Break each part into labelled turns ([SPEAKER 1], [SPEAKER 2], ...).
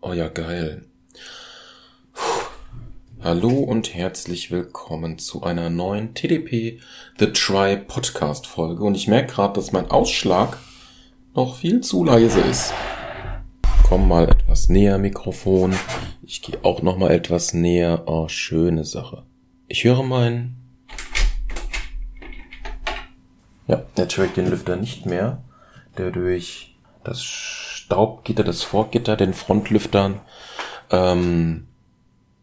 [SPEAKER 1] Oh ja, geil. Hallo und herzlich willkommen zu einer neuen TDP The Try Podcast Folge. Und ich merke gerade, dass mein Ausschlag noch viel zu leise ist. Komm mal etwas näher, Mikrofon. Ich gehe auch noch mal etwas näher. Oh, schöne Sache. Ich höre meinen. Ja, jetzt höre den Lüfter nicht mehr, der durch das Staubgitter, das Vorgitter, den Frontlüftern, ähm,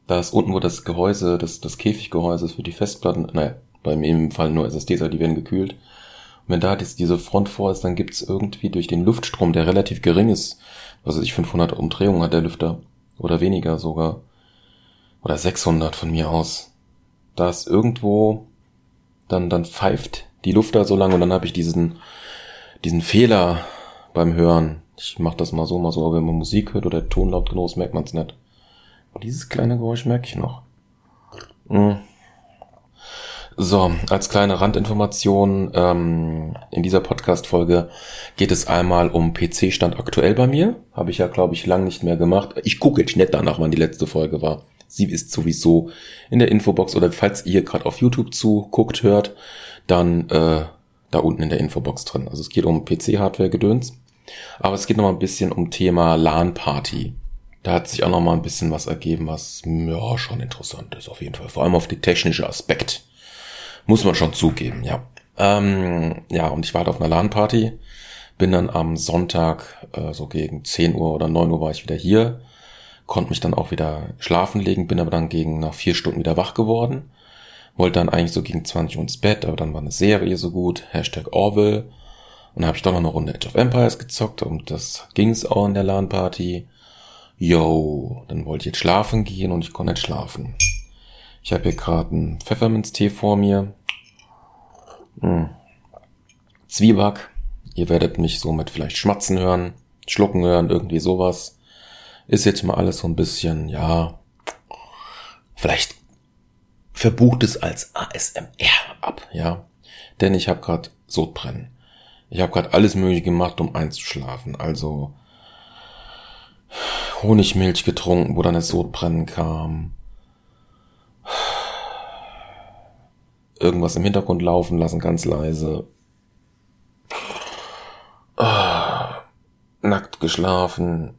[SPEAKER 1] da ist unten, wo das Gehäuse, das, das Käfiggehäuse ist für die Festplatten, naja, bei mir im Fall nur SSDs, die werden gekühlt. Und wenn da diese Front vor ist, dann gibt's irgendwie durch den Luftstrom, der relativ gering ist, was weiß ich, 500 Umdrehungen hat der Lüfter, oder weniger sogar, oder 600 von mir aus, da ist irgendwo, dann, dann pfeift die Luft da so lang und dann habe ich diesen, diesen Fehler beim Hören. Ich mache das mal so, mal so, aber wenn man Musik hört oder der Ton laut genug ist, merkt man es nicht. Dieses kleine Geräusch merke ich noch. Mhm. So, als kleine Randinformation, ähm, in dieser Podcast-Folge geht es einmal um PC-Stand aktuell bei mir. Habe ich ja, glaube ich, lang nicht mehr gemacht. Ich gucke jetzt nicht danach, wann die letzte Folge war. Sie ist sowieso in der Infobox oder falls ihr gerade auf YouTube zuguckt, hört, dann äh, da unten in der Infobox drin. Also es geht um PC-Hardware-Gedöns. Aber es geht noch mal ein bisschen um Thema LAN-Party. Da hat sich auch noch mal ein bisschen was ergeben, was ja schon interessant ist auf jeden Fall. Vor allem auf die technische Aspekt. Muss man schon zugeben, ja. Ähm, ja, und ich war halt auf einer LAN-Party. Bin dann am Sonntag, äh, so gegen 10 Uhr oder 9 Uhr war ich wieder hier. Konnte mich dann auch wieder schlafen legen, bin aber dann gegen nach vier Stunden wieder wach geworden. Wollte dann eigentlich so gegen 20 Uhr ins Bett, aber dann war eine Serie so gut. Hashtag Orville. Und habe ich doch noch eine Runde Age of Empires gezockt und das ging es auch in der LAN-Party. Yo, dann wollte ich jetzt schlafen gehen und ich konnte nicht schlafen. Ich habe hier gerade einen Pfefferminztee vor mir. Hm. Zwieback. Ihr werdet mich somit vielleicht schmatzen hören, schlucken hören, irgendwie sowas. Ist jetzt mal alles so ein bisschen, ja, vielleicht verbucht es als ASMR ab, ja. Denn ich habe gerade Sodbrennen. Ich habe gerade alles mögliche gemacht, um einzuschlafen. Also Honigmilch getrunken, wo dann das Sodbrennen kam. Irgendwas im Hintergrund laufen lassen, ganz leise. Nackt geschlafen.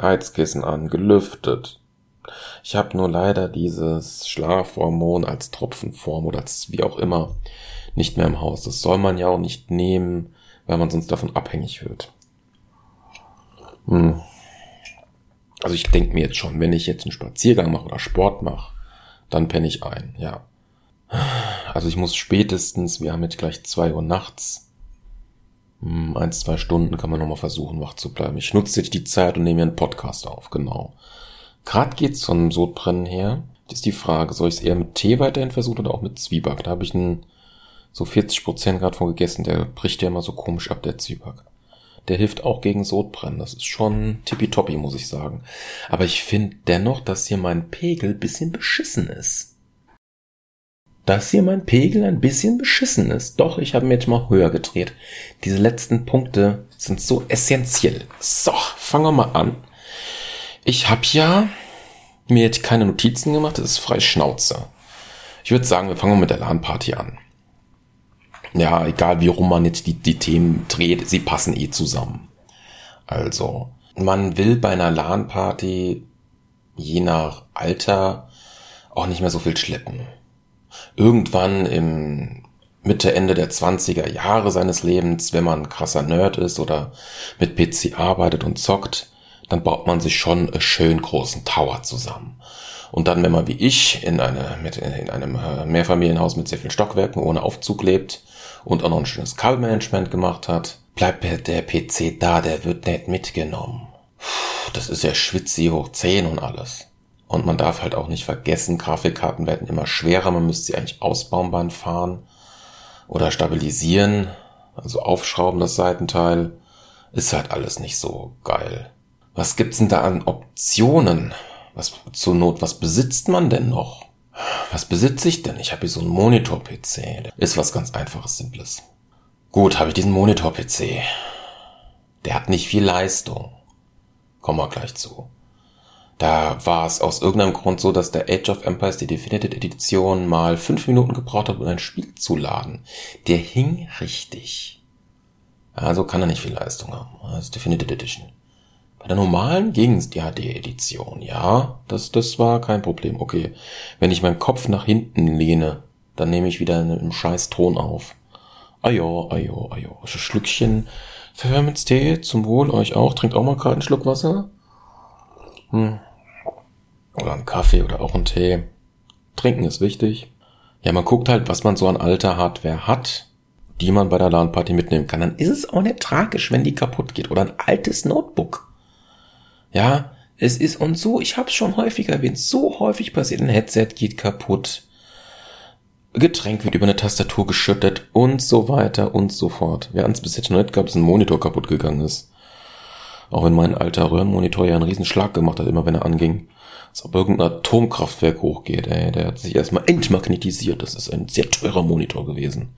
[SPEAKER 1] Heizkissen an, gelüftet. Ich habe nur leider dieses Schlafhormon als Tropfenform oder als wie auch immer nicht mehr im Haus. Das soll man ja auch nicht nehmen, weil man sonst davon abhängig wird. Hm. Also ich denke mir jetzt schon, wenn ich jetzt einen Spaziergang mache oder Sport mache, dann penne ich ein, ja. Also ich muss spätestens, wir haben jetzt gleich zwei Uhr nachts, hm, ein, zwei Stunden kann man nochmal versuchen, wach zu bleiben. Ich nutze jetzt die Zeit und nehme mir einen Podcast auf, genau. Gerade geht's von Sodbrennen her. Das ist die Frage, soll ich es eher mit Tee weiterhin versuchen oder auch mit Zwieback? Da habe ich einen so 40 Prozent gerade von gegessen, der bricht ja immer so komisch ab, der Zwieback. Der hilft auch gegen Sodbrennen. Das ist schon tippitoppi, muss ich sagen. Aber ich finde dennoch, dass hier mein Pegel bisschen beschissen ist. Dass hier mein Pegel ein bisschen beschissen ist. Doch, ich habe mir jetzt mal höher gedreht. Diese letzten Punkte sind so essentiell. So, fangen wir mal an. Ich habe ja mir jetzt keine Notizen gemacht, das ist frei Schnauze. Ich würde sagen, wir fangen mal mit der LAN-Party an ja, egal wie rum man jetzt die, die Themen dreht, sie passen eh zusammen. Also, man will bei einer LAN-Party je nach Alter auch nicht mehr so viel schleppen. Irgendwann im Mitte, Ende der 20er Jahre seines Lebens, wenn man krasser Nerd ist oder mit PC arbeitet und zockt, dann baut man sich schon einen schön großen Tower zusammen. Und dann, wenn man wie ich in, eine, mit, in einem äh, Mehrfamilienhaus mit sehr vielen Stockwerken ohne Aufzug lebt, und auch noch ein schönes Kabelmanagement gemacht hat, bleibt der PC da, der wird nicht mitgenommen. Das ist ja Schwitzi hoch 10 und alles. Und man darf halt auch nicht vergessen, Grafikkarten werden immer schwerer, man müsste sie eigentlich ausbauen beim Fahren oder stabilisieren, also aufschrauben das Seitenteil. Ist halt alles nicht so geil. Was gibt's denn da an Optionen? Was zur Not, was besitzt man denn noch? Was besitze ich denn? Ich habe hier so einen Monitor-PC. Ist was ganz einfaches, simples. Gut, habe ich diesen Monitor-PC. Der hat nicht viel Leistung. Kommen wir gleich zu. Da war es aus irgendeinem Grund so, dass der Age of Empires, die Definitive Edition, mal fünf Minuten gebraucht hat, um ein Spiel zu laden. Der hing richtig. Also kann er nicht viel Leistung haben. Das ist Definitive Edition. Bei der normalen ging's die HD-Edition. Ja, das, das war kein Problem. Okay. Wenn ich meinen Kopf nach hinten lehne, dann nehme ich wieder einen scheiß Ton auf. Ajo, ajo, ajo. Schlückchen Pfefferminztee zum Wohl euch auch. Trinkt auch mal gerade einen Schluck Wasser. Hm. Oder einen Kaffee oder auch einen Tee. Trinken ist wichtig. Ja, man guckt halt, was man so an alter Hardware hat, die man bei der LAN-Party mitnehmen kann. Dann ist es auch nicht tragisch, wenn die kaputt geht. Oder ein altes Notebook. Ja, es ist und so, ich hab's schon häufiger erwähnt, so häufig passiert, ein Headset geht kaputt. Getränk wird über eine Tastatur geschüttet und so weiter und so fort. Wir hatten es bis jetzt noch nicht gehabt, dass ein Monitor kaputt gegangen ist. Auch wenn mein alter Röhrenmonitor ja einen riesen Schlag gemacht hat, immer wenn er anging. Als ob irgendein Atomkraftwerk hochgeht, ey. Der hat sich erstmal entmagnetisiert. Das ist ein sehr teurer Monitor gewesen.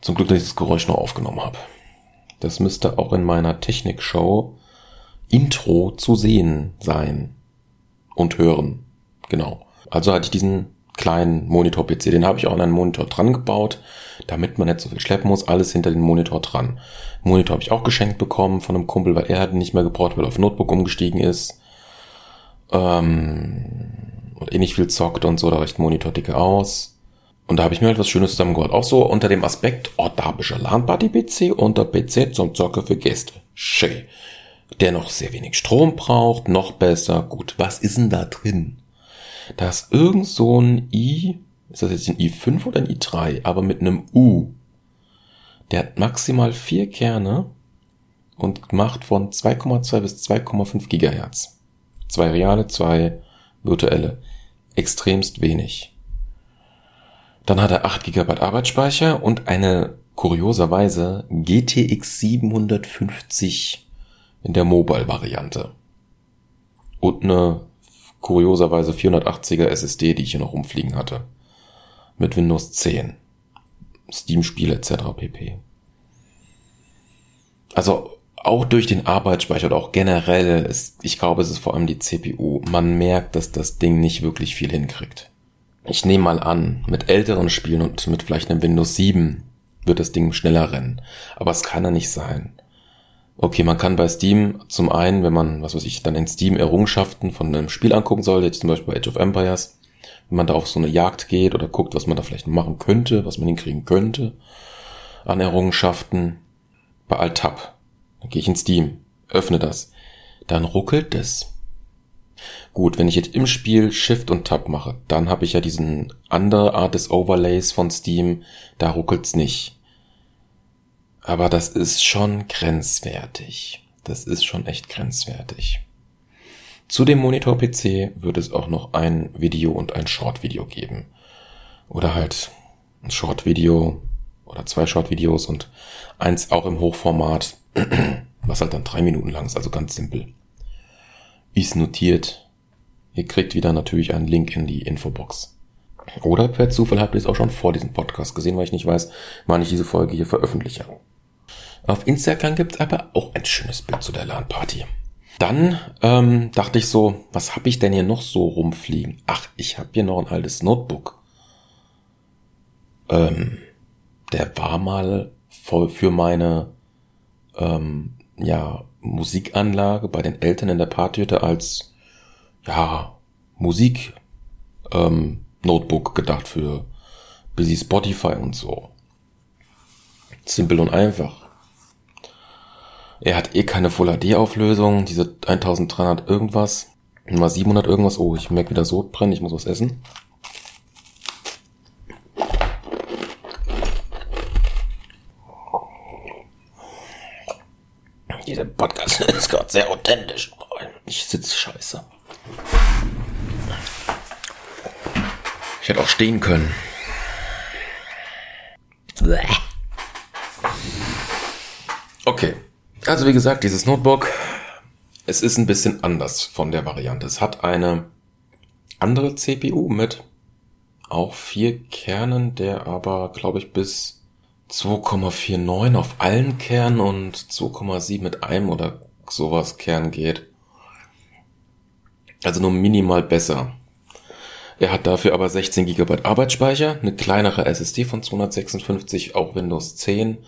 [SPEAKER 1] Zum Glück, dass ich das Geräusch noch aufgenommen habe. Das müsste auch in meiner Technikshow Intro zu sehen sein. Und hören. Genau. Also hatte ich diesen kleinen Monitor-PC. Den habe ich auch an einen Monitor dran gebaut, damit man nicht so viel schleppen muss. Alles hinter den Monitor dran. Monitor habe ich auch geschenkt bekommen von einem Kumpel, weil er hat nicht mehr gebraucht, weil er auf Notebook umgestiegen ist. Ähm, und eh nicht viel zockt und so, da reicht Monitor dicke aus. Und da habe ich mir halt was Schönes zusammengeholt. Auch so unter dem Aspekt, oh, da habe ich ein LAN-Party-PC und der PC zum Zocker für Gäste. Schön. Der noch sehr wenig Strom braucht, noch besser. Gut, was ist denn da drin? Da ist irgend so ein i, ist das jetzt ein i5 oder ein i3, aber mit einem U. Der hat maximal vier Kerne und macht von 2,2 bis 2,5 Gigahertz. Zwei reale, zwei virtuelle. Extremst wenig. Dann hat er 8 GB Arbeitsspeicher und eine kurioserweise GTX 750 in der Mobile-Variante. Und eine kurioserweise 480er SSD, die ich hier noch rumfliegen hatte. Mit Windows 10. Steam-Spiele etc. pp. Also auch durch den Arbeitsspeicher oder auch generell, ist, ich glaube, es ist vor allem die CPU. Man merkt, dass das Ding nicht wirklich viel hinkriegt. Ich nehme mal an, mit älteren Spielen und mit vielleicht einem Windows 7 wird das Ding schneller rennen. Aber es kann ja nicht sein. Okay, man kann bei Steam zum einen, wenn man, was weiß ich, dann in Steam Errungenschaften von einem Spiel angucken soll, jetzt zum Beispiel Age of Empires, wenn man da auf so eine Jagd geht oder guckt, was man da vielleicht machen könnte, was man hinkriegen könnte an Errungenschaften, bei Alt-Tab, dann gehe ich in Steam, öffne das, dann ruckelt es. Gut, wenn ich jetzt im Spiel Shift und Tab mache, dann habe ich ja diesen andere Art des Overlays von Steam, da ruckelt's nicht. Aber das ist schon grenzwertig. Das ist schon echt grenzwertig. Zu dem Monitor-PC wird es auch noch ein Video und ein Short-Video geben. Oder halt ein Short-Video oder zwei Short-Videos und eins auch im Hochformat, was halt dann drei Minuten lang ist, also ganz simpel. Ist notiert. Ihr kriegt wieder natürlich einen Link in die Infobox. Oder per Zufall habt ihr es auch schon vor diesem Podcast gesehen, weil ich nicht weiß, wann ich diese Folge hier veröffentliche. Auf Instagram gibt's aber auch ein schönes Bild zu der LAN-Party. Dann ähm, dachte ich so, was habe ich denn hier noch so rumfliegen? Ach, ich habe hier noch ein altes Notebook. Ähm, der war mal voll für meine ähm, ja, Musikanlage bei den Eltern in der Partyhütte als ja, Musik ähm, Notebook gedacht für busy Spotify und so. Simpel und einfach. Er hat eh keine Full HD Auflösung, diese 1300 irgendwas, mal 700 irgendwas. Oh, ich merke wieder Sodbrennen, ich muss was essen. Dieser Podcast ist gerade sehr authentisch. Ich sitze scheiße. Ich hätte auch stehen können. Okay. Also wie gesagt, dieses Notebook, es ist ein bisschen anders von der Variante. Es hat eine andere CPU mit auch vier Kernen, der aber, glaube ich, bis 2,49 auf allen Kernen und 2,7 mit einem oder sowas Kern geht. Also nur minimal besser. Er hat dafür aber 16 GB Arbeitsspeicher, eine kleinere SSD von 256, auch Windows 10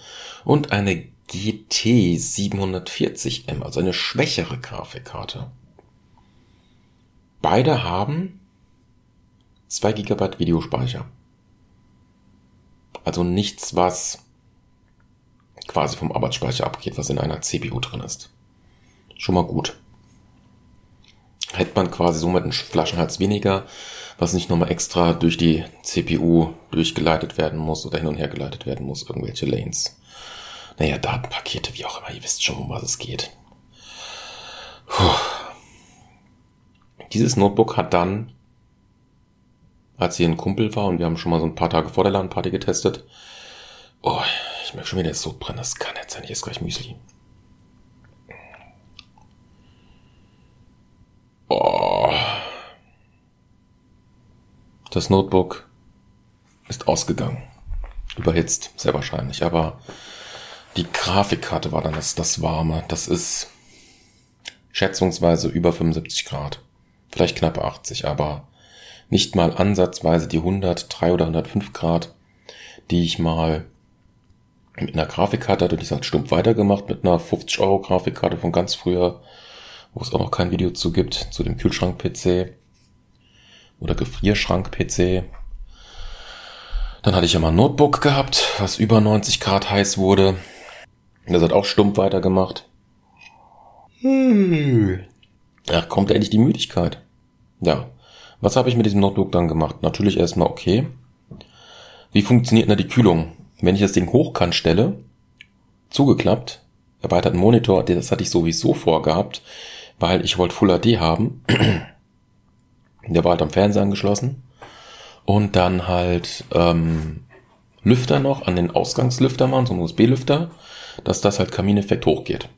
[SPEAKER 1] und eine GT 740M, also eine schwächere Grafikkarte. Beide haben 2 GB Videospeicher. Also nichts, was quasi vom Arbeitsspeicher abgeht, was in einer CPU drin ist. Schon mal gut. Hätte man quasi somit einen Flaschenhals weniger, was nicht nochmal extra durch die CPU durchgeleitet werden muss oder hin und her geleitet werden muss, irgendwelche Lanes. Naja, Datenpakete, wie auch immer, ihr wisst schon, um was es geht. Puh. Dieses Notebook hat dann, als hier ein Kumpel war und wir haben schon mal so ein paar Tage vor der LAN-Party getestet, oh, ich merke schon wieder, so brennen, das kann jetzt sein, ich esse gleich Müsli. Oh. Das Notebook ist ausgegangen. Überhitzt, sehr wahrscheinlich. Aber die Grafikkarte war dann das, das Warme. Das ist schätzungsweise über 75 Grad. Vielleicht knapp 80, aber nicht mal ansatzweise die 103 oder 105 Grad, die ich mal mit einer Grafikkarte hatte. Die ist halt stumpf weitergemacht mit einer 50 Euro Grafikkarte von ganz früher, wo es auch noch kein Video zu gibt, zu dem Kühlschrank-PC oder Gefrierschrank-PC. Dann hatte ich ja mal ein Notebook gehabt, was über 90 Grad heiß wurde. Das hat auch stumpf weitergemacht. Hm. Ach, kommt endlich die Müdigkeit. Ja. Was habe ich mit diesem Notebook dann gemacht? Natürlich erstmal okay. Wie funktioniert denn da die Kühlung? Wenn ich das Ding hochkant stelle, zugeklappt, erweiterten Monitor, das hatte ich sowieso vorgehabt, weil ich wollte Full HD haben. Der war halt am Fernseher angeschlossen. Und dann halt ähm, Lüfter noch an den Ausgangslüfter machen, so ein USB-Lüfter, dass das halt Kamineffekt hochgeht.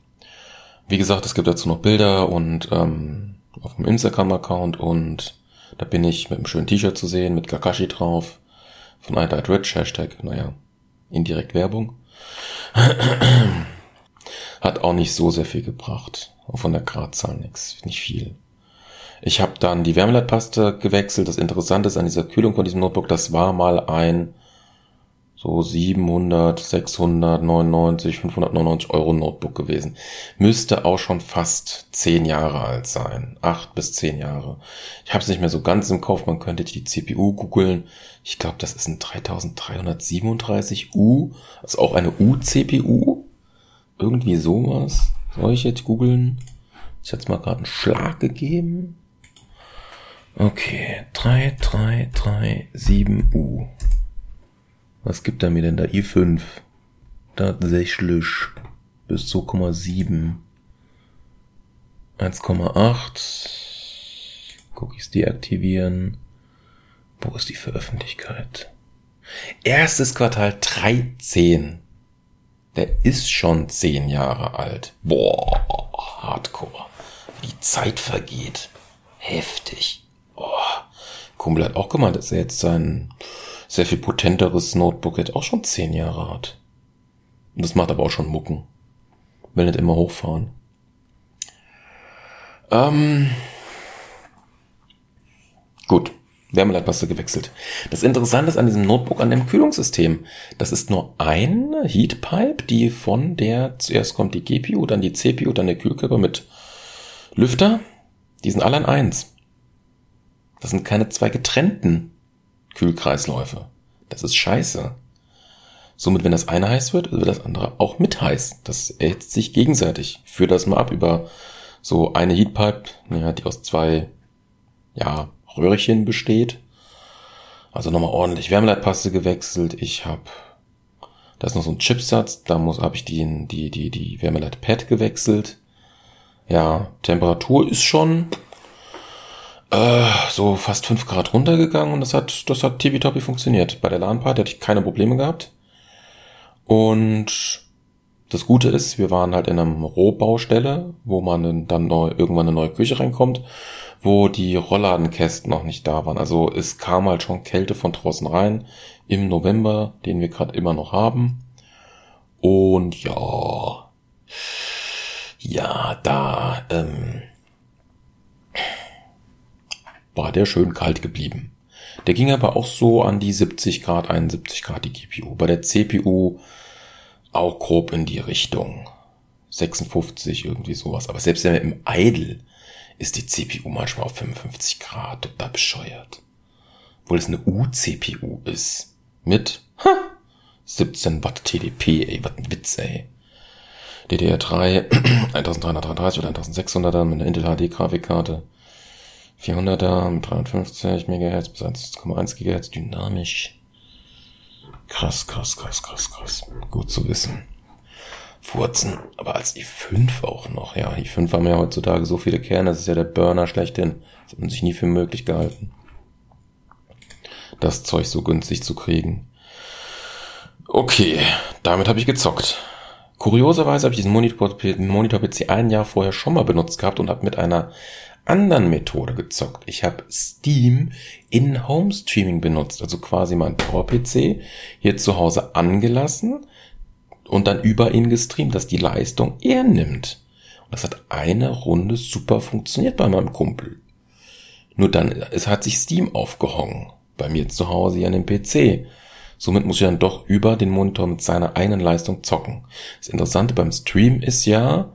[SPEAKER 1] Wie gesagt, es gibt dazu noch Bilder und ähm, auf dem Instagram-Account und da bin ich mit einem schönen T-Shirt zu sehen, mit Kakashi drauf, von I Died Rich, Hashtag, naja, indirekt Werbung. Hat auch nicht so sehr viel gebracht. Auch von der Gradzahl nix, nicht viel. Ich habe dann die Wärmeleitpaste gewechselt. Das Interessante ist an dieser Kühlung von diesem Notebook, das war mal ein so 700, 699, 599 Euro Notebook gewesen. Müsste auch schon fast 10 Jahre alt sein. 8 bis 10 Jahre. Ich habe es nicht mehr so ganz im Kopf. Man könnte die CPU googeln. Ich glaube, das ist ein 3337U. Also auch eine U-CPU. Irgendwie sowas. Soll ich jetzt googeln? Ich hatte mal gerade einen Schlag gegeben. Okay, 3337U. Was gibt er mir denn da? i5. Tatsächlich bis 2,7. 1,8. Cookies deaktivieren. Wo ist die Veröffentlichkeit? Erstes Quartal 13. Der ist schon 10 Jahre alt. Boah, hardcore. Die Zeit vergeht. Heftig. Oh, Kumpel hat auch gemeint, dass er jetzt sein sehr viel potenteres Notebook jetzt auch schon zehn Jahre hat. Und das macht aber auch schon Mucken. Will nicht immer hochfahren. Ähm, gut. Wärmeleitpaste gewechselt. Das Interessante ist an diesem Notebook, an dem Kühlungssystem. Das ist nur eine Heatpipe, die von der, zuerst kommt die GPU, dann die CPU, dann der Kühlkörper mit Lüfter. Die sind alle an eins. Das sind keine zwei getrennten Kühlkreisläufe. Das ist scheiße. Somit, wenn das eine heiß wird, wird das andere auch mit heiß. Das erhitzt sich gegenseitig. Führ das mal ab über so eine Heatpipe, ja, die aus zwei, ja, Röhrchen besteht. Also nochmal ordentlich Wärmeleitpaste gewechselt. Ich habe, da ist noch so ein Chipsatz, da muss habe ich die die die die Wärmeleitpad gewechselt. Ja, Temperatur ist schon äh, so fast fünf Grad runtergegangen und das hat, das hat tippitoppi funktioniert. Bei der LAN-Party hatte ich keine Probleme gehabt. Und das Gute ist, wir waren halt in einem Rohbaustelle, wo man dann neu, irgendwann eine neue Küche reinkommt, wo die Rollladenkästen noch nicht da waren. Also es kam halt schon Kälte von draußen rein im November, den wir gerade immer noch haben. Und ja, Ja, da ähm, war der schön kalt geblieben. Der ging aber auch so an die 70 Grad, 71 Grad die GPU. Bei der CPU auch grob in die Richtung. 56, irgendwie sowas. Aber selbst im Idle ist die CPU manchmal auf 55 Grad. Total bescheuert. Obwohl es eine U-CPU ist. Mit ha, 17 Watt TDP, ey, was ein Witz, ey. DDR3 1333 oder 1600er mit einer Intel HD Grafikkarte. 400er mit 350 MHz bis 1,1 GHz dynamisch. Krass, krass, krass, krass, krass. Gut zu wissen. Furzen, aber als i5 auch noch. Ja, i5 haben ja heutzutage so viele Kerne, das ist ja der Burner schlechthin. Das hat man sich nie für möglich gehalten. Das Zeug so günstig zu kriegen. Okay, damit habe ich gezockt. Kurioserweise habe ich diesen Monitor, Monitor PC ein Jahr vorher schon mal benutzt gehabt und habe mit einer anderen Methode gezockt. Ich habe Steam in Home Streaming benutzt, also quasi mein Power-PC hier zu Hause angelassen und dann über ihn gestreamt, dass die Leistung er nimmt. Und das hat eine Runde super funktioniert bei meinem Kumpel. Nur dann, es hat sich Steam aufgehangen. Bei mir zu Hause hier an dem PC. Somit muss ich dann doch über den Monitor mit seiner eigenen Leistung zocken. Das Interessante beim Stream ist ja,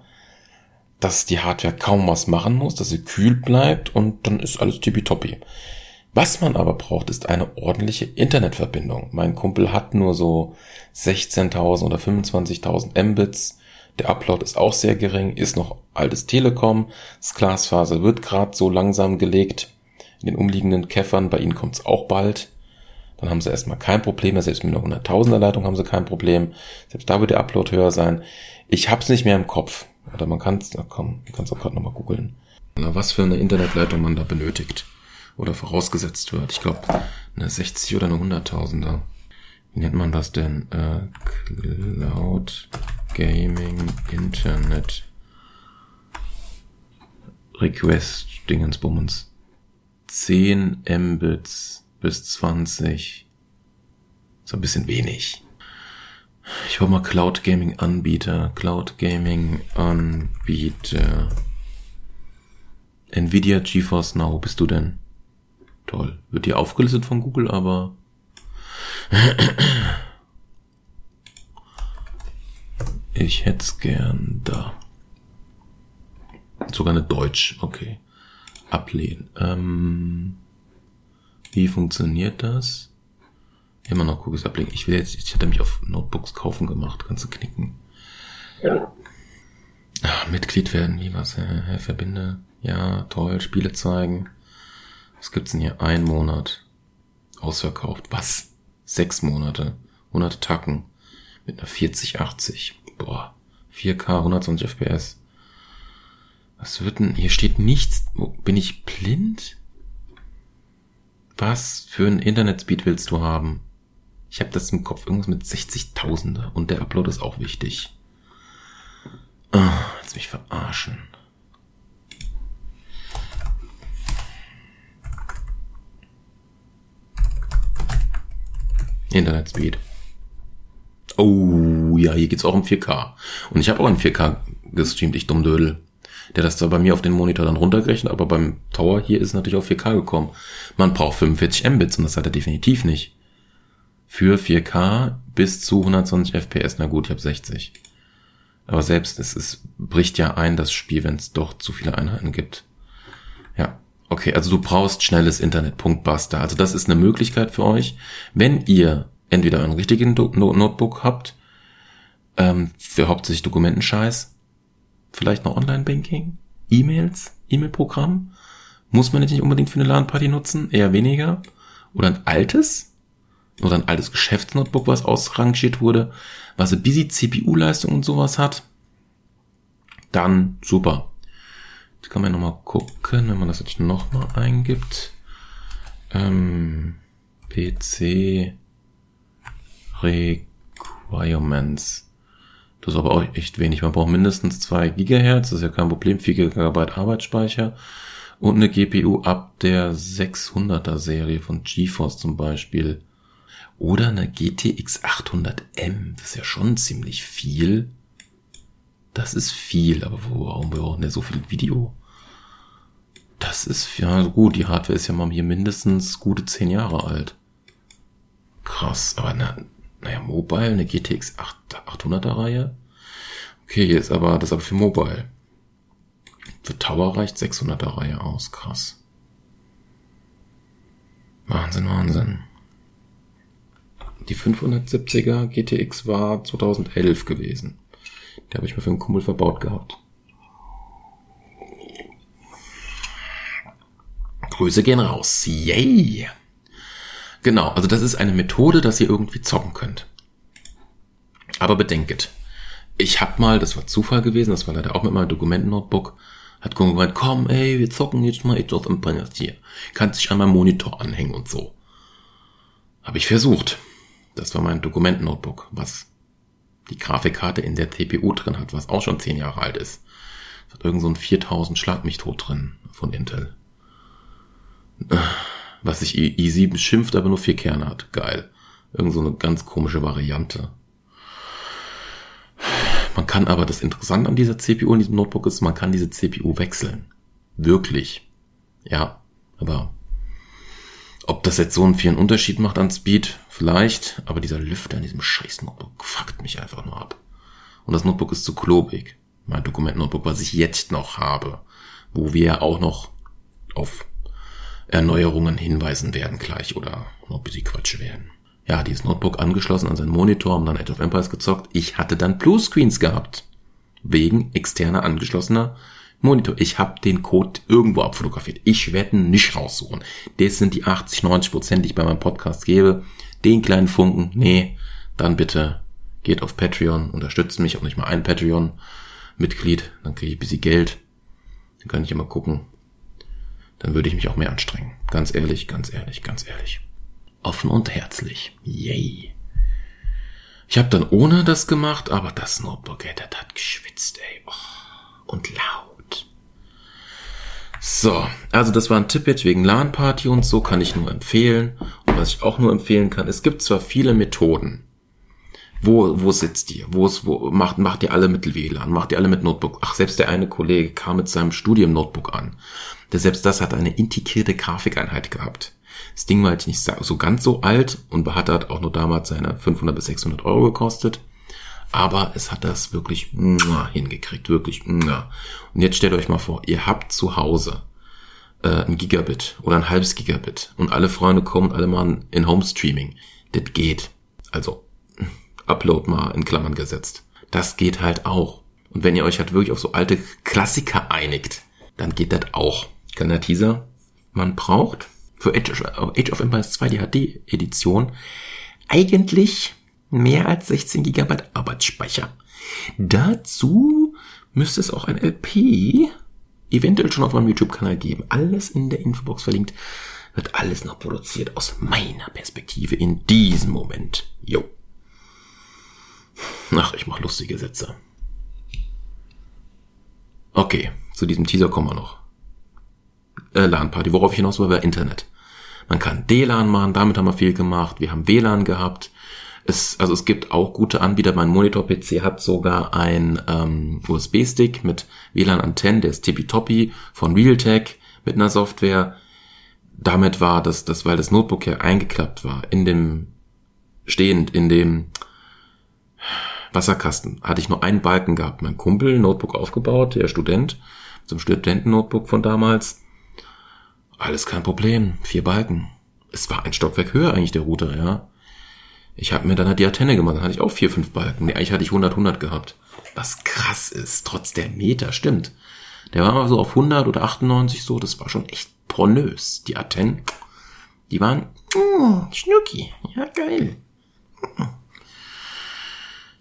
[SPEAKER 1] dass die Hardware kaum was machen muss, dass sie kühl bleibt und dann ist alles tippitoppi. Was man aber braucht, ist eine ordentliche Internetverbindung. Mein Kumpel hat nur so 16.000 oder 25.000 Mbits. Der Upload ist auch sehr gering, ist noch altes Telekom. Das Glasfaser wird gerade so langsam gelegt. In den umliegenden Käffern, bei ihnen kommt es auch bald. Dann haben sie erstmal kein Problem mehr, selbst mit einer 100.000er Leitung haben sie kein Problem. Selbst da wird der Upload höher sein. Ich hab's nicht mehr im Kopf. Oder man kann es, komm, du kannst auch gerade nochmal googeln. Was für eine Internetleitung man da benötigt. Oder vorausgesetzt wird. Ich glaube, eine 60 oder eine 100.000er. Wie nennt man das denn? Äh, Cloud Gaming Internet Request Dingensbummens. 10 Mbits bis 20. So ein bisschen wenig. Ich hol mal Cloud Gaming Anbieter. Cloud Gaming Anbieter. Nvidia GeForce Now, bist du denn? Toll. Wird dir aufgelistet von Google, aber. Ich hätt's gern da. Sogar eine Deutsch, okay. Ablehnen. Ähm, wie funktioniert das? Immer noch Cookies ablegen. Ich will jetzt, ich hatte mich auf Notebooks kaufen gemacht. Kannst du knicken? Ja. Ach, Mitglied werden, wie was? Herr, Herr Verbinde. Ja, toll. Spiele zeigen. Was gibt's denn hier? Ein Monat. Ausverkauft. Was? Sechs Monate. 100 Tacken. Mit einer 4080. Boah. 4K, 120 FPS. Was wird denn? Hier steht nichts. Bin ich blind? Was für ein Internetspeed willst du haben? Ich habe das im Kopf irgendwas mit 60.000 und der Upload ist auch wichtig. Oh, jetzt mich verarschen. Internetspeed. Oh, ja, hier geht's auch um 4K. Und ich habe auch in 4K gestreamt, ich dumm Dödel. Der das zwar bei mir auf den Monitor dann runtergerechnet, aber beim Tower hier ist natürlich auf 4K gekommen. Man braucht 45 Mbits und das hat er definitiv nicht für 4K bis zu 120 FPS. Na gut, ich habe 60. Aber selbst es, es bricht ja ein, das Spiel, wenn es doch zu viele Einheiten gibt. Ja, okay, also du brauchst schnelles Internet, Punkt, basta. Also das ist eine Möglichkeit für euch, wenn ihr entweder einen richtigen Do no Notebook habt, ähm, für hauptsächlich Dokumentenscheiß, vielleicht noch Online-Banking, E-Mails, E-Mail-Programm, muss man nicht unbedingt für eine LAN-Party nutzen, eher weniger. Oder ein altes, oder ein altes Geschäftsnotebook, was ausrangiert wurde, was eine busy CPU-Leistung und sowas hat, dann super. Jetzt kann man ja nochmal gucken, wenn man das jetzt nochmal eingibt. Ähm, PC Requirements. Das ist aber auch echt wenig. Man braucht mindestens 2 Gigahertz, das ist ja kein Problem, 4 Gigabyte Arbeitsspeicher und eine GPU ab der 600er Serie von GeForce zum Beispiel. Oder eine GTX 800M, das ist ja schon ziemlich viel. Das ist viel, aber warum brauchen wir so viel Video? Das ist, ja gut, die Hardware ist ja mal hier mindestens gute zehn Jahre alt. Krass, aber na, naja, Mobile, eine GTX 800er Reihe? Okay, ist aber, das ist aber für Mobile. Für Tower reicht 600er Reihe aus, krass. Wahnsinn, Wahnsinn. Die 570er GTX war 2011 gewesen. Die habe ich mir für einen Kumpel verbaut gehabt. Grüße gehen raus. Yay! Genau, also das ist eine Methode, dass ihr irgendwie zocken könnt. Aber bedenket, ich hab mal, das war Zufall gewesen, das war leider auch mit meinem Dokumentennotebook, hat gemeint, komm, ey, wir zocken jetzt mal Age of Empires hier. Kannst dich an meinem Monitor anhängen und so. Habe ich versucht. Das war mein Dokumentennotebook, was die Grafikkarte in der CPU drin hat, was auch schon zehn Jahre alt ist. Es hat irgend so ein 4000 Schlag mich tot drin von Intel. Was sich i7 schimpft, aber nur vier Kerne hat. Geil. Irgend so eine ganz komische Variante. Man kann aber, das Interessante an dieser CPU in diesem Notebook ist, man kann diese CPU wechseln. Wirklich. Ja, aber ob das jetzt so einen vielen Unterschied macht an Speed, vielleicht, aber dieser Lüfter in diesem scheiß Notebook fuckt mich einfach nur ab. Und das Notebook ist zu klobig. Mein Dokument-Notebook, was ich jetzt noch habe, wo wir auch noch auf Erneuerungen hinweisen werden gleich oder noch ein bisschen Quatsch werden. Ja, dieses Notebook angeschlossen an seinen Monitor, haben dann Age of Empires gezockt. Ich hatte dann Bluescreens gehabt. Wegen externer angeschlossener Monitor. Ich habe den Code irgendwo abfotografiert. Ich werde ihn nicht raussuchen. Das sind die 80, 90 Prozent, die ich bei meinem Podcast gebe. Den kleinen Funken, nee, dann bitte geht auf Patreon, unterstützt mich, auch nicht mal ein Patreon-Mitglied, dann kriege ich ein bisschen Geld. Dann kann ich immer gucken. Dann würde ich mich auch mehr anstrengen. Ganz ehrlich, ganz ehrlich, ganz ehrlich. Offen und herzlich. Yay. Ich habe dann ohne das gemacht, aber das Notebook, ey, das hat geschwitzt, ey. Oh, und laut. So, also das war ein Tipp jetzt wegen LAN-Party und so, kann ich nur empfehlen. Und was ich auch nur empfehlen kann, es gibt zwar viele Methoden. Wo, wo sitzt ihr? Wo, ist, wo macht, macht ihr alle mit WLAN? Macht ihr alle mit Notebook? Ach, selbst der eine Kollege kam mit seinem Studium-Notebook an. Der selbst das hat eine integrierte Grafikeinheit gehabt. Das Ding war halt nicht so ganz so alt und hat halt auch nur damals seine 500 bis 600 Euro gekostet. Aber es hat das wirklich hingekriegt, wirklich. Und jetzt stellt euch mal vor, ihr habt zu Hause äh, ein Gigabit oder ein halbes Gigabit und alle Freunde kommen alle mal in Homestreaming. Das geht. Also Upload mal in Klammern gesetzt. Das geht halt auch. Und wenn ihr euch halt wirklich auf so alte Klassiker einigt, dann geht das auch. Kleiner Teaser. Man braucht für Age of Empires 2 die HD-Edition eigentlich mehr als 16 GB Arbeitsspeicher. Dazu müsste es auch ein LP eventuell schon auf meinem YouTube-Kanal geben. Alles in der Infobox verlinkt. Wird alles noch produziert aus meiner Perspektive in diesem Moment. Jo. Ach, ich mache lustige Sätze. Okay, zu diesem Teaser kommen wir noch. Äh, LAN-Party, worauf ich hinaus will, war Internet. Man kann DLAN machen, damit haben wir viel gemacht. Wir haben WLAN gehabt es, also es gibt auch gute Anbieter. Mein Monitor-PC hat sogar ein ähm, USB-Stick mit WLAN-Antennen, der ist tippitoppi von Realtek mit einer Software. Damit war das, das, weil das Notebook ja eingeklappt war, in dem, stehend in dem Wasserkasten, hatte ich nur einen Balken gehabt. Mein Kumpel, Notebook aufgebaut, der Student, zum Studenten-Notebook von damals. Alles kein Problem, vier Balken. Es war ein Stockwerk höher eigentlich der Router, ja. Ich habe mir dann halt die Antenne gemacht, dann hatte ich auch vier, fünf Balken. Nee, eigentlich hatte ich 100, 100 gehabt. Was krass ist, trotz der Meter, stimmt. Der war mal so auf 100 oder 98 so, das war schon echt pornös. Die Antennen, die waren mm, schnucki, ja geil.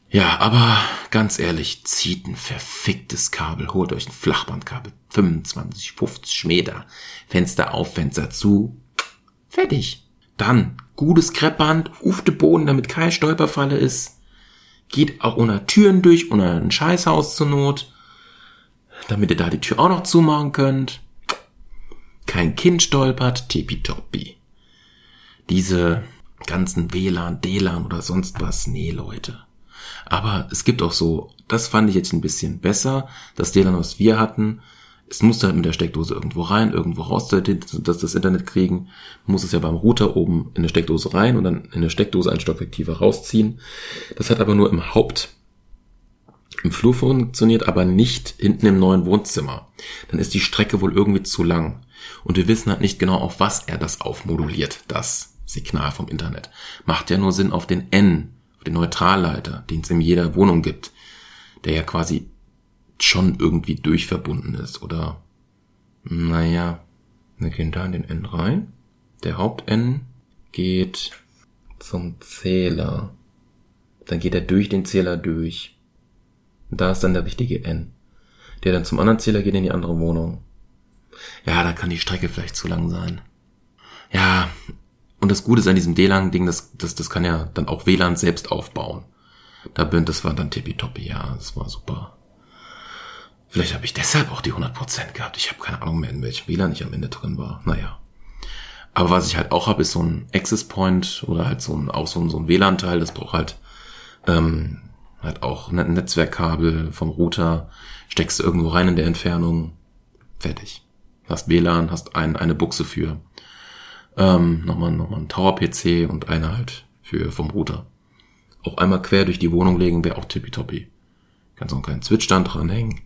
[SPEAKER 1] Ja, aber ganz ehrlich, zieht ein verficktes Kabel, holt euch ein Flachbandkabel, 25, 50 Meter, Fenster auf, Fenster zu, fertig. Dann gutes Kreppband, ufte Boden, damit kein Stolperfalle ist. Geht auch ohne Türen durch, ohne ein Scheißhaus zur Not. Damit ihr da die Tür auch noch zumachen könnt. Kein Kind stolpert, tippitoppi. Diese ganzen WLAN, DLAN oder sonst was, nee, Leute. Aber es gibt auch so, das fand ich jetzt ein bisschen besser, das WLAN, was wir hatten, es musste halt mit der Steckdose irgendwo rein, irgendwo raus, dass das Internet kriegen, muss es ja beim Router oben in eine Steckdose rein und dann in eine Steckdose ein Stockwerk tiefer rausziehen. Das hat aber nur im Haupt, im Flur funktioniert, aber nicht hinten im neuen Wohnzimmer. Dann ist die Strecke wohl irgendwie zu lang. Und wir wissen halt nicht genau, auf was er das aufmoduliert, das Signal vom Internet. Macht ja nur Sinn auf den N, auf den Neutralleiter, den es in jeder Wohnung gibt, der ja quasi schon irgendwie durchverbunden ist, oder? Naja, wir gehen da in den N rein. Der Haupt-N geht zum Zähler. Dann geht er durch den Zähler durch. da ist dann der richtige N. Der dann zum anderen Zähler geht in die andere Wohnung. Ja, da kann die Strecke vielleicht zu lang sein. Ja, und das Gute ist an diesem WLAN-Ding, das, das, das kann ja dann auch WLAN selbst aufbauen. Da bin, das war dann tippitoppi, ja, das war super. Vielleicht habe ich deshalb auch die 100% gehabt. Ich habe keine Ahnung mehr, in welchem WLAN ich am Ende drin war. Naja. Aber was ich halt auch habe, ist so ein Access Point oder halt so ein, auch so ein, so ein WLAN-Teil. Das braucht halt, ähm, halt auch ein Netzwerkkabel vom Router. Steckst du irgendwo rein in der Entfernung. Fertig. Hast WLAN, hast ein, eine Buchse für. Ähm, nochmal, nochmal ein Tower-PC und eine halt für vom Router. Auch einmal quer durch die Wohnung legen wäre auch tippitoppi. Kannst auch einen kleinen Switchstand dranhängen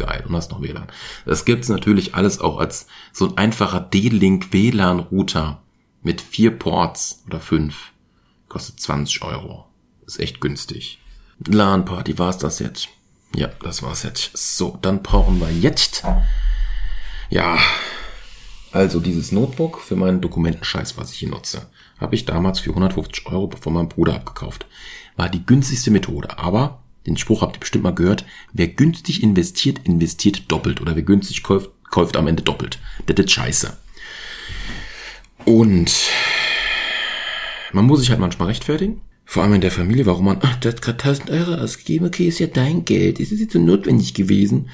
[SPEAKER 1] geil und hast noch WLAN. Das gibt's natürlich alles auch als so ein einfacher D-Link WLAN-Router mit vier Ports oder fünf. Kostet 20 Euro. Ist echt günstig. LAN-Party war's das jetzt. Ja, das war's jetzt. So, dann brauchen wir jetzt. Ja, also dieses Notebook für meinen Dokumentenscheiß, was ich hier nutze, habe ich damals für 150 Euro von meinem Bruder abgekauft. War die günstigste Methode, aber den Spruch habt ihr bestimmt mal gehört. Wer günstig investiert, investiert doppelt. Oder wer günstig kauft, kauft am Ende doppelt. Das ist scheiße. Und man muss sich halt manchmal rechtfertigen. Vor allem in der Familie, warum man, ach, das hat gerade 1000 Euro ausgegeben, okay, ist ja dein Geld, ist es jetzt so notwendig gewesen.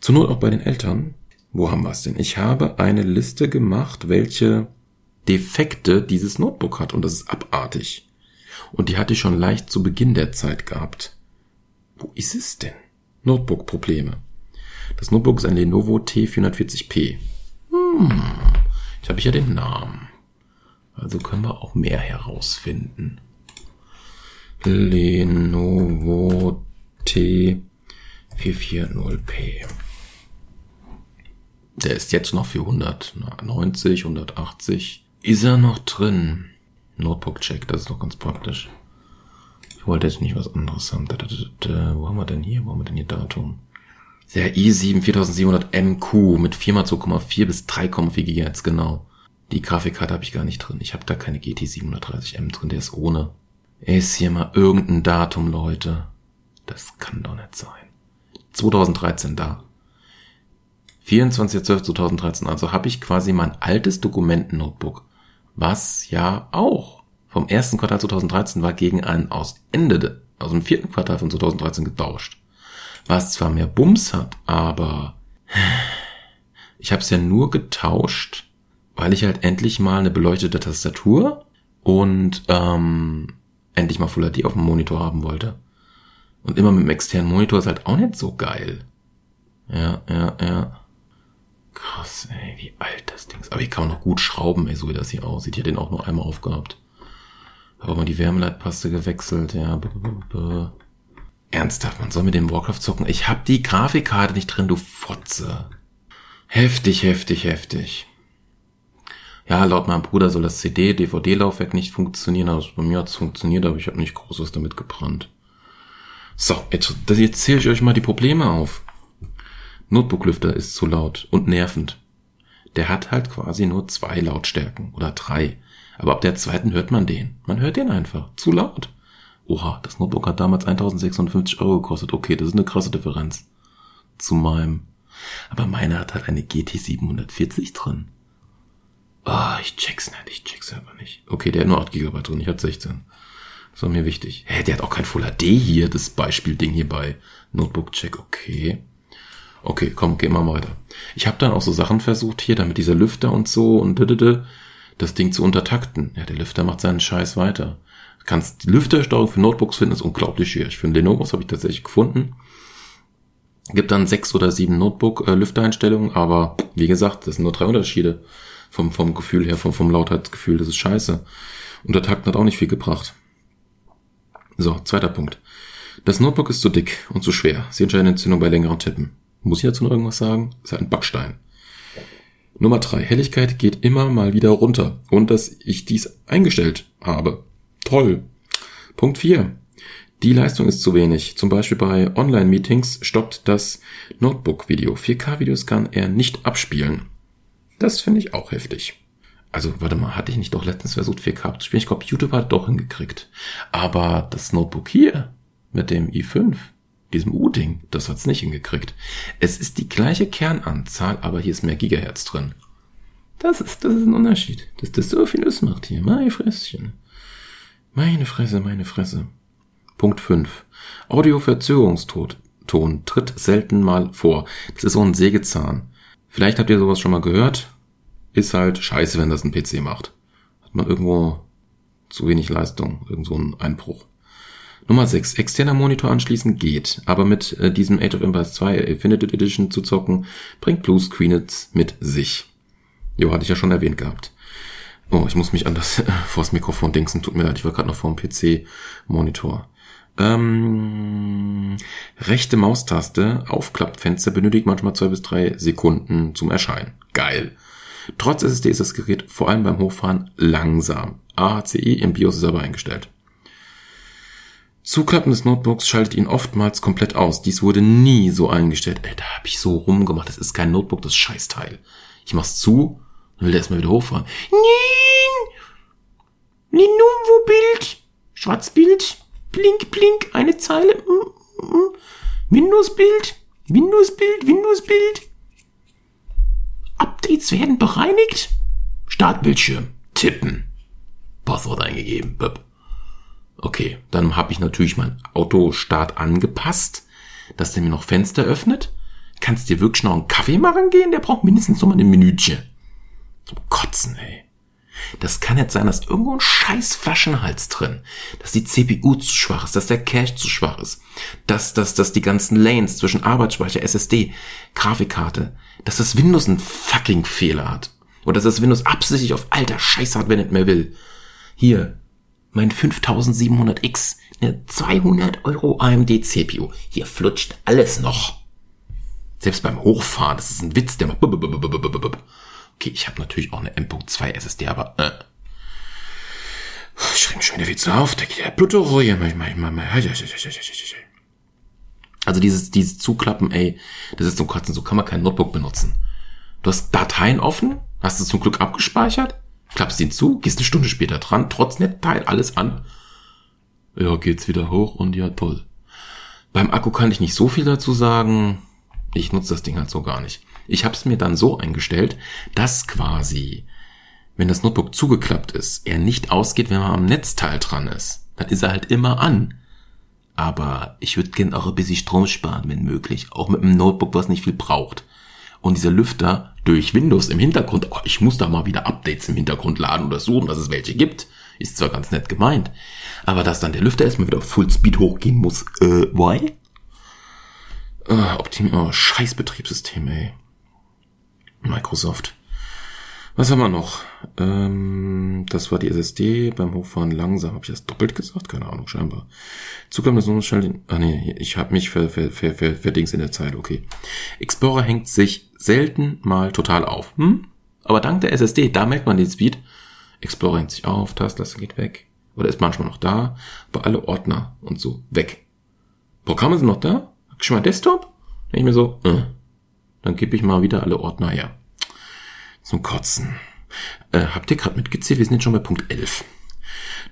[SPEAKER 1] Zur Not auch bei den Eltern. Wo haben wir es denn? Ich habe eine Liste gemacht, welche Defekte dieses Notebook hat und das ist abartig. Und die hatte ich schon leicht zu Beginn der Zeit gehabt. Wo ist es denn? Notebook-Probleme. Das Notebook ist ein Lenovo T440p. Hm, jetzt habe ich ja den Namen. Also können wir auch mehr herausfinden. Lenovo T440p. Der ist jetzt noch für 190, 180. Ist er noch drin? Notebook-Check, das ist doch ganz praktisch. Ich wollte jetzt nicht was anderes haben. Da, da, da, wo haben wir denn hier? Wo haben wir denn hier Datum? Der i7 4700MQ mit 4x2,4 bis 3,4 GHz, genau. Die Grafikkarte habe ich gar nicht drin. Ich habe da keine GT 730M drin, der ist ohne. Ist hier mal irgendein Datum, Leute. Das kann doch nicht sein. 2013 da. 24.12.2013, also habe ich quasi mein altes Dokumenten-Notebook, was ja auch vom ersten Quartal 2013 war gegen ein aus Ende, aus dem vierten Quartal von 2013 getauscht. Was zwar mehr Bums hat, aber ich habe es ja nur getauscht, weil ich halt endlich mal eine beleuchtete Tastatur und ähm, endlich mal Full HD auf dem Monitor haben wollte. Und immer mit dem externen Monitor ist halt auch nicht so geil. Ja, ja, ja. Krass, ey, wie alt das Ding ist. Aber ich kann noch gut schrauben, ey, so wie das hier aussieht. Ich hätte den auch nur einmal aufgehabt. Aber mal die Wärmeleitpaste gewechselt, ja. B -b -b Ernsthaft, man soll mit dem Warcraft zocken. Ich hab die Grafikkarte nicht drin, du Fotze. Heftig, heftig, heftig. Ja, laut meinem Bruder soll das CD-DVD-Laufwerk nicht funktionieren. Also bei mir hat's funktioniert, aber ich habe nicht großes damit gebrannt. So, jetzt, jetzt zähle ich euch mal die Probleme auf. Notebook-Lüfter ist zu laut und nervend. Der hat halt quasi nur zwei Lautstärken oder drei. Aber ab der zweiten hört man den. Man hört den einfach. Zu laut. Oha, das Notebook hat damals 1650 Euro gekostet. Okay, das ist eine krasse Differenz. Zu meinem. Aber meiner hat halt eine GT 740 drin. Ah, oh, ich check's nicht, ich check's einfach nicht. Okay, der hat nur 8 GB drin, ich hatte 16. Das war mir wichtig. Hä, der hat auch kein Full HD hier, das Beispielding hier bei Notebook Check. Okay. Okay, komm, gehen wir mal weiter. Ich habe dann auch so Sachen versucht hier, damit dieser Lüfter und so und das Ding zu untertakten. Ja, der Lüfter macht seinen Scheiß weiter. Kannst die Lüftersteuerung für Notebooks finden, ist unglaublich schwierig. Für ein Lenovo habe ich tatsächlich gefunden. Gibt dann sechs oder sieben Notebook-Lüftereinstellungen, äh, aber wie gesagt, das sind nur drei Unterschiede vom, vom Gefühl her, vom, vom Lautheitsgefühl. Das ist scheiße. Takt hat auch nicht viel gebracht. So, zweiter Punkt. Das Notebook ist zu dick und zu schwer. Sie entscheiden Entzündung bei längeren Tippen. Muss ich dazu noch irgendwas sagen? ist halt ein Backstein. Nummer drei. Helligkeit geht immer mal wieder runter. Und dass ich dies eingestellt habe. Toll. Punkt vier. Die Leistung ist zu wenig. Zum Beispiel bei Online-Meetings stoppt das Notebook-Video. 4K-Videos kann er nicht abspielen. Das finde ich auch heftig. Also, warte mal, hatte ich nicht doch letztens versucht, 4K abzuspielen? Ich glaube, YouTube hat doch hingekriegt. Aber das Notebook hier mit dem i5, diesem U-Ding, das hat's nicht hingekriegt. Es ist die gleiche Kernanzahl, aber hier ist mehr Gigahertz drin. Das ist, das ist ein Unterschied. Dass das so viel macht hier. Meine Fresschen. Meine Fresse, meine Fresse. Punkt 5. Audioverzögerungston tritt selten mal vor. Das ist so ein Sägezahn. Vielleicht habt ihr sowas schon mal gehört. Ist halt scheiße, wenn das ein PC macht. Hat man irgendwo zu wenig Leistung, irgend so ein Einbruch. Nummer 6. Externer Monitor anschließen geht, aber mit äh, diesem Age of Empires 2 Infinite Edition zu zocken, bringt Blue Screenets mit sich. Jo, hatte ich ja schon erwähnt gehabt. Oh, ich muss mich an das äh, vors Mikrofon dingsen. Tut mir leid, ich war gerade noch vor dem PC-Monitor. Ähm, rechte Maustaste, Aufklappfenster benötigt manchmal zwei bis drei Sekunden zum Erscheinen. Geil. Trotz SSD ist das Gerät vor allem beim Hochfahren langsam. AHCE im BIOS ist aber eingestellt. Zuklappen des Notebooks schaltet ihn oftmals komplett aus. Dies wurde nie so eingestellt. Ey, da hab ich so rumgemacht. Das ist kein Notebook, das Scheißteil. Ich mach's zu und will erstmal wieder hochfahren. Nein! Lenovo-Bild. Schwarzbild. Blink, blink. Eine Zeile. Mm, mm. mm. Windows-Bild. Windows-Bild. Windows-Bild. Updates werden bereinigt. Startbildschirm. Tippen. Passwort eingegeben. Böp. Okay, dann habe ich natürlich mein Autostart angepasst, dass der mir noch Fenster öffnet. Kannst dir wirklich noch einen Kaffee machen gehen? Der braucht mindestens noch mal ein Minütchen. Zum Kotzen, ey. Das kann jetzt sein, dass irgendwo ein scheiß Flaschenhals drin, dass die CPU zu schwach ist, dass der Cache zu schwach ist, dass, dass, dass die ganzen Lanes zwischen Arbeitsspeicher, SSD, Grafikkarte, dass das Windows einen fucking Fehler hat. Oder dass das Windows absichtlich auf alter Scheiße hat, wenn es mehr will. Hier, mein 5700X, eine 200 Euro AMD CPU. Hier flutscht alles noch. Selbst beim Hochfahren, das ist ein Witz, der macht. Okay, ich habe natürlich auch eine M.2 SSD, aber äh. Ich schreibe schon wieder viel zu auf, der geht der Blutdruck hier. Also dieses, dieses Zuklappen, ey, das ist zum Kotzen, so kann man kein Notebook benutzen. Du hast Dateien offen, hast du zum Glück abgespeichert, klappst ihn zu, gehst eine Stunde später dran, trotz Netzteil, alles an. Ja, geht's wieder hoch und ja, toll. Beim Akku kann ich nicht so viel dazu sagen. Ich nutze das Ding halt so gar nicht. Ich habe es mir dann so eingestellt, dass quasi, wenn das Notebook zugeklappt ist, er nicht ausgeht, wenn man am Netzteil dran ist. Dann ist er halt immer an. Aber ich würde gern auch ein bisschen Strom sparen, wenn möglich. Auch mit einem Notebook, was nicht viel braucht. Und dieser Lüfter durch Windows im Hintergrund, oh, ich muss da mal wieder Updates im Hintergrund laden oder suchen, dass es welche gibt. Ist zwar ganz nett gemeint. Aber dass dann der Lüfter erstmal wieder auf Fullspeed hochgehen muss, äh, why? Äh, Optim oh, scheiß Betriebssystem, ey. Microsoft. Was haben wir noch? Ähm, das war die SSD beim Hochfahren langsam. Habe ich das doppelt gesagt? Keine Ahnung, scheinbar. Zugang des Umschalten. Ah nee, ich habe mich ver, ver, ver, ver, verdings in der Zeit. Okay. Explorer hängt sich selten mal total auf. Hm? Aber dank der SSD, da merkt man den Speed. Explorer hängt sich auf, Taskleiste geht weg. Oder ist manchmal noch da, aber alle Ordner und so weg. Programme sind noch da? Schon mal Desktop? Denke ich mir so, äh. dann gebe ich mal wieder alle Ordner her. Zum Kotzen. Äh, habt ihr gerade mitgezählt? Wir sind jetzt schon bei Punkt 11.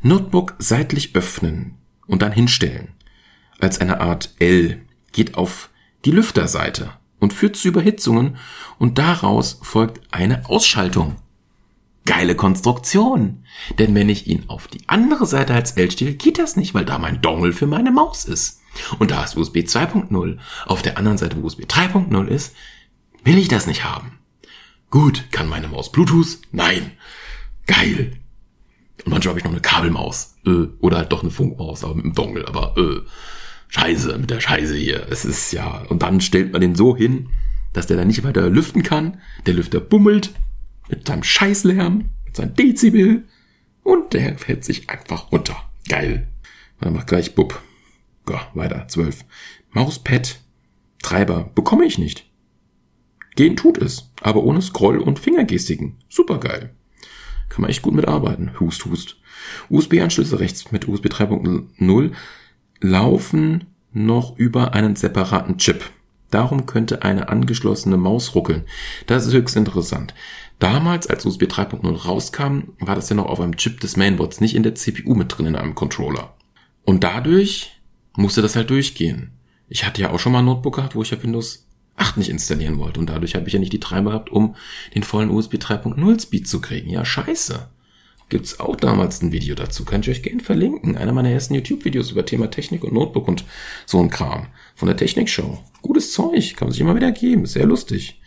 [SPEAKER 1] Notebook seitlich öffnen und dann hinstellen. Als eine Art L geht auf die Lüfterseite und führt zu Überhitzungen und daraus folgt eine Ausschaltung. Geile Konstruktion. Denn wenn ich ihn auf die andere Seite als L stelle, geht das nicht, weil da mein Dongle für meine Maus ist. Und da ist USB 2.0. Auf der anderen Seite, wo USB 3.0 ist, will ich das nicht haben. Gut, kann meine Maus Bluetooth? Nein. Geil.
[SPEAKER 2] Und manchmal habe ich noch eine Kabelmaus. Äh, oder halt doch eine Funkmaus, aber mit dem Dongle. Aber äh, Scheiße, mit der Scheiße hier. Es ist ja. Und dann stellt man den so hin, dass der dann nicht weiter lüften kann. Der Lüfter bummelt mit seinem Scheißlärm, mit seinem Dezibel. Und der fällt sich einfach runter. Geil. Dann macht gleich Bub. Ja, weiter. Zwölf. Mauspad. Treiber. Bekomme ich nicht. Gehen tut es, aber ohne Scroll- und Fingergestiken. Supergeil. Kann man echt gut mitarbeiten. Hust, hust. USB-Anschlüsse rechts mit USB 3.0 laufen noch über einen separaten Chip. Darum könnte eine angeschlossene Maus ruckeln. Das ist höchst interessant. Damals, als USB 3.0 rauskam, war das ja noch auf einem Chip des Mainboards, nicht in der CPU mit drin in einem Controller. Und dadurch musste das halt durchgehen. Ich hatte ja auch schon mal ein Notebook gehabt, wo ich ja Windows 8 nicht installieren wollte. Und dadurch habe ich ja nicht die Treiber gehabt, um den vollen USB 3.0 Speed zu kriegen. Ja, scheiße. Gibt's auch damals ein Video dazu. Kann ich euch gerne verlinken. Einer meiner ersten YouTube-Videos über Thema Technik und Notebook und so ein Kram. Von der Technikshow. Gutes Zeug. Kann man sich immer wieder geben. Sehr lustig.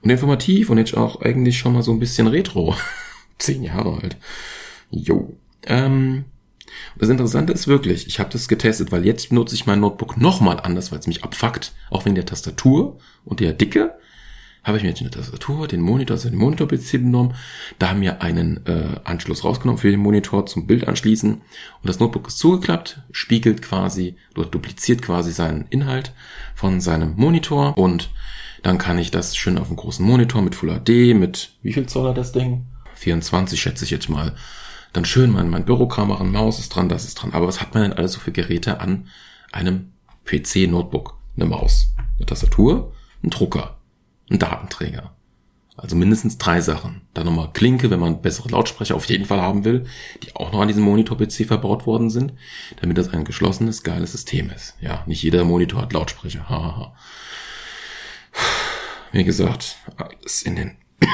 [SPEAKER 2] Und informativ und jetzt auch eigentlich schon mal so ein bisschen retro. Zehn Jahre alt. Jo. Ähm, das Interessante ist wirklich, ich habe das getestet, weil jetzt nutze ich mein Notebook nochmal anders, weil es mich abfuckt, auch wegen der Tastatur und der Dicke. Habe ich mir jetzt eine Tastatur, den Monitor, also den Monitor-PC genommen, da haben wir einen äh, Anschluss rausgenommen für den Monitor zum Bild anschließen und das Notebook ist zugeklappt, spiegelt quasi oder dupliziert quasi seinen Inhalt von seinem Monitor und dann kann ich das schön auf einem großen Monitor mit Full HD, mit wie viel Zoll hat das Ding? 24 schätze ich jetzt mal dann schön mein, mein Bürokram machen, Maus ist dran, das ist dran. Aber was hat man denn alles so für Geräte an einem PC-Notebook? Eine Maus, eine Tastatur, ein Drucker, ein Datenträger. Also mindestens drei Sachen. Dann nochmal Klinke, wenn man bessere Lautsprecher auf jeden Fall haben will, die auch noch an diesem Monitor-PC verbaut worden sind, damit das ein geschlossenes, geiles System ist. Ja, nicht jeder Monitor hat Lautsprecher. Hahaha. Wie gesagt, alles in den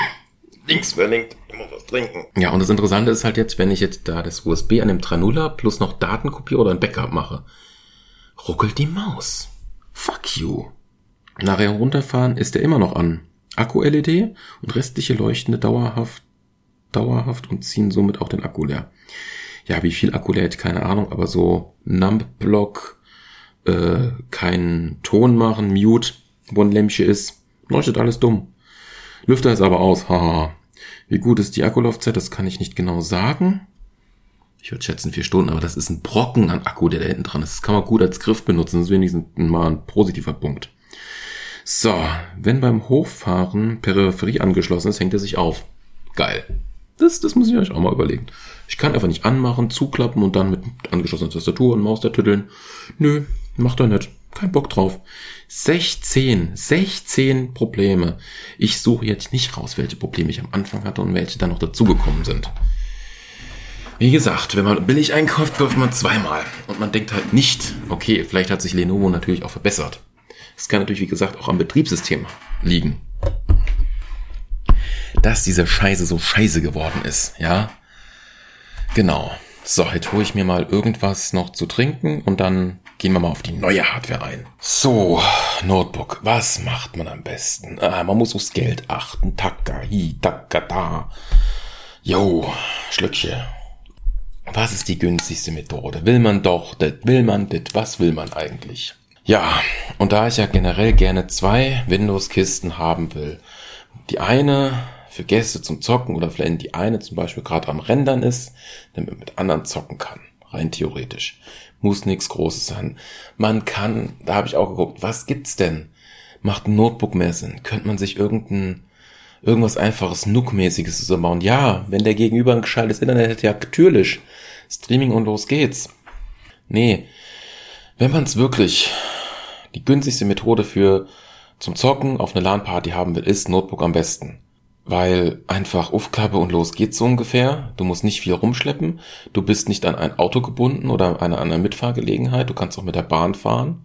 [SPEAKER 2] Links verlinkt. Muss was trinken. Ja, und das Interessante ist halt jetzt, wenn ich jetzt da das USB an dem 3.0er plus noch Daten kopiere oder ein Backup mache, ruckelt die Maus. Fuck you. Nachher runterfahren ist er immer noch an. Akku-LED und restliche leuchtende dauerhaft, dauerhaft und ziehen somit auch den Akku leer. Ja, wie viel Akku lädt, keine Ahnung, aber so Numb-Block, äh, keinen Ton machen, Mute, wo ein Lämpchen ist, leuchtet alles dumm. Lüfter ist aber aus, haha. Wie gut ist die Akkulaufzeit, das kann ich nicht genau sagen. Ich würde schätzen vier Stunden, aber das ist ein Brocken an Akku, der da hinten dran ist. Das kann man gut als Griff benutzen, das ist wenigstens mal ein positiver Punkt. So, wenn beim Hochfahren Peripherie angeschlossen ist, hängt er sich auf. Geil. Das, das muss ich euch auch mal überlegen. Ich kann einfach nicht anmachen, zuklappen und dann mit angeschlossener Tastatur und Maus da tütteln. Nö, macht er nicht. Kein Bock drauf. 16, 16 Probleme. Ich suche jetzt nicht raus, welche Probleme ich am Anfang hatte und welche dann noch dazugekommen sind. Wie gesagt, wenn man billig einkauft, kauft man zweimal. Und man denkt halt nicht, okay, vielleicht hat sich Lenovo natürlich auch verbessert. Es kann natürlich, wie gesagt, auch am Betriebssystem liegen. Dass diese Scheiße so scheiße geworden ist, ja. Genau. So, jetzt hole ich mir mal irgendwas noch zu trinken und dann gehen wir mal auf die neue Hardware ein. So, Notebook. Was macht man am besten? Ah, man muss aufs Geld achten. Taka, hi, taka, da. Jo, Schlückchen. Was ist die günstigste Methode? Will man doch, das will man das, was will man eigentlich? Ja, und da ich ja generell gerne zwei Windows-Kisten haben will, die eine für Gäste zum Zocken oder vielleicht die eine zum Beispiel gerade am Rendern ist, damit man mit anderen zocken kann. Rein theoretisch. Muss nichts Großes sein. Man kann, da habe ich auch geguckt, was gibt's denn? Macht ein Notebook mehr Sinn? Könnte man sich irgendein, irgendwas einfaches Nook-mäßiges zusammenbauen? Ja, wenn der Gegenüber ein gescheites Internet hätte, ja, natürlich. Streaming und los geht's. Nee, wenn man es wirklich die günstigste Methode für zum Zocken auf eine LAN-Party haben will, ist Notebook am besten weil einfach Aufklappe und los geht's so ungefähr. Du musst nicht viel rumschleppen. Du bist nicht an ein Auto gebunden oder an eine Mitfahrgelegenheit. Du kannst auch mit der Bahn fahren.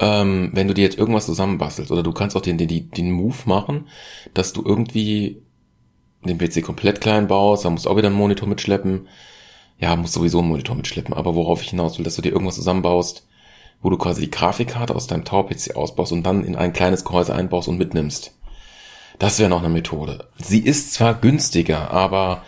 [SPEAKER 2] Ähm, wenn du dir jetzt irgendwas zusammenbastelst oder du kannst auch den, den, den Move machen, dass du irgendwie den PC komplett klein baust, dann musst du auch wieder einen Monitor mitschleppen. Ja, musst sowieso einen Monitor mitschleppen. Aber worauf ich hinaus will, dass du dir irgendwas zusammenbaust, wo du quasi die Grafikkarte aus deinem Tower-PC ausbaust und dann in ein kleines Gehäuse einbaust und mitnimmst das wäre noch eine Methode. Sie ist zwar günstiger, aber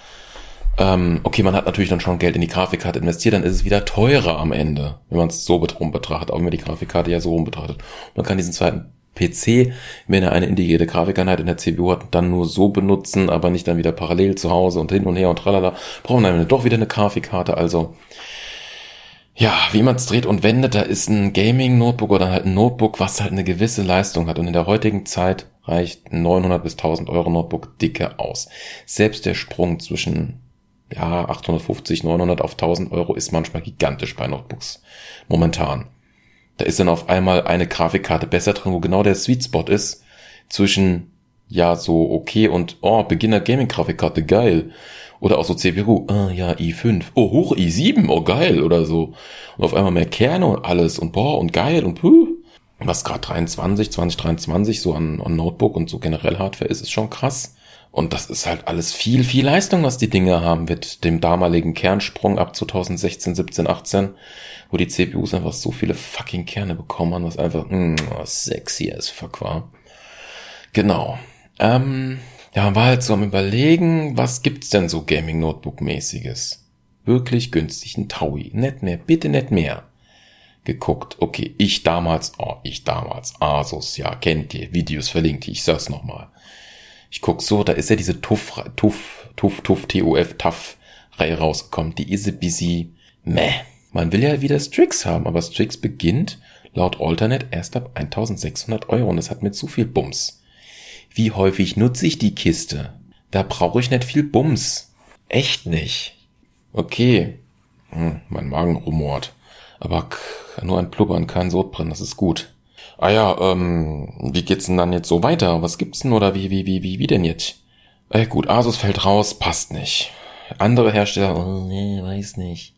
[SPEAKER 1] Ähm, okay, man hat natürlich dann schon Geld in die Grafikkarte investiert, dann ist es wieder teurer am Ende, wenn man es so rum betrachtet, auch wenn man die Grafikkarte ja so rum betrachtet. Man kann diesen zweiten PC, wenn er eine integrierte Grafikeinheit in der CPU hat, dann nur so benutzen, aber nicht dann wieder parallel zu Hause und hin und her und tralala. Brauchen dann doch wieder eine Grafikkarte, also ja, wie man es dreht und wendet, da ist ein Gaming-Notebook oder halt ein Notebook, was halt eine gewisse Leistung hat. Und in der heutigen Zeit reicht 900 bis 1000 Euro Notebook dicke aus. Selbst der Sprung zwischen ja, 850, 900 auf 1000 Euro ist manchmal gigantisch bei Notebooks. Momentan. Da ist dann auf einmal eine Grafikkarte besser drin, wo genau der Sweet Spot ist zwischen ja, so okay und oh, Beginner Gaming Grafikkarte, geil. Oder auch so CPU, ah ja, i5, oh hoch, i7, oh geil oder so. Und auf einmal mehr Kerne und alles und boah und geil und puh. Was gerade 23, 2023 so an, an Notebook und so generell Hardware ist, ist schon krass. Und das ist halt alles viel, viel Leistung, was die Dinge haben mit dem damaligen Kernsprung ab 2016, 17, 18, wo die CPUs einfach so viele fucking Kerne bekommen haben, was einfach mm, sexy as fuck war. Genau. Ähm, ja, war halt so am überlegen, was gibt's denn so Gaming-Notebook-mäßiges? Wirklich günstig, ein Taui. Nicht mehr, bitte nicht mehr. Geguckt, okay, ich damals, oh, ich damals, Asus, ja, kennt ihr, Videos verlinkt, ich sag's nochmal. Ich guck so, da ist ja diese Tuff, Tuff, Tuff, Tuff, TUF, TAF Reihe rausgekommen. Die ist busy, meh. Man will ja wieder Strix haben, aber Strix beginnt laut Alternate erst ab 1600 Euro und das hat mir zu viel Bums. Wie häufig nutze ich die Kiste? Da brauche ich nicht viel Bums. Echt nicht. Okay. Hm, mein Magen rumort. Aber nur ein Plubbern, kein Sodbrennen, das ist gut. Ah ja, ähm, wie geht's denn dann jetzt so weiter? Was gibt's denn oder wie, wie, wie, wie, wie denn jetzt? Äh, gut, Asus fällt raus, passt nicht. Andere Hersteller, oh, nee, weiß nicht.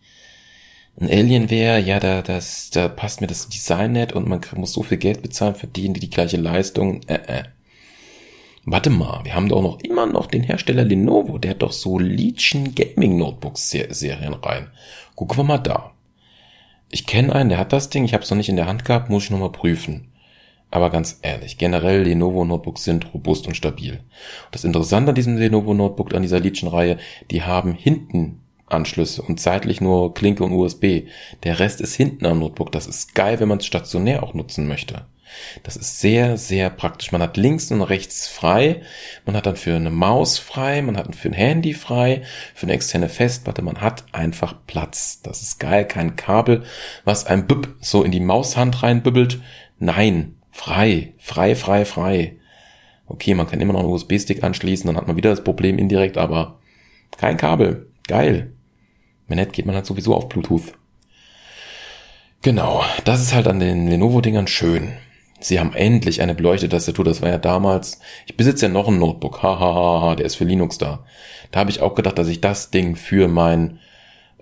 [SPEAKER 1] Ein Alienware, ja, da, das, da passt mir das Design nicht und man muss so viel Geld bezahlen für die, die die gleiche Leistung, äh, äh. Warte mal, wir haben doch noch immer noch den Hersteller Lenovo, der hat doch so Legion Gaming Notebooks Serien rein. Gucken wir mal da. Ich kenne einen, der hat das Ding, ich habe es noch nicht in der Hand gehabt, muss ich nochmal prüfen. Aber ganz ehrlich, generell Lenovo Notebooks sind robust und stabil. Das Interessante an diesem Lenovo Notebook, an dieser Legion-Reihe, die haben hinten Anschlüsse und seitlich nur Klinke und USB. Der Rest ist hinten am Notebook. Das ist geil, wenn man es stationär auch nutzen möchte. Das ist sehr, sehr praktisch. Man hat links und rechts frei. Man hat dann für eine Maus frei. Man hat für ein Handy frei. Für eine externe Festplatte. Man hat einfach Platz. Das ist geil. Kein Kabel, was ein Bub so in die Maushand reinbübbelt. Nein. Frei. Frei, frei, frei. Okay, man kann immer noch einen USB-Stick anschließen. Dann hat man wieder das Problem indirekt, aber kein Kabel. Geil. Wenn nicht, geht man halt sowieso auf Bluetooth. Genau, das ist halt an den Lenovo-Dingern schön. Sie haben endlich eine beleuchtete Tastatur. Das war ja damals. Ich besitze ja noch ein Notebook. Hahaha, ha, ha, der ist für Linux da. Da habe ich auch gedacht, dass ich das Ding für mein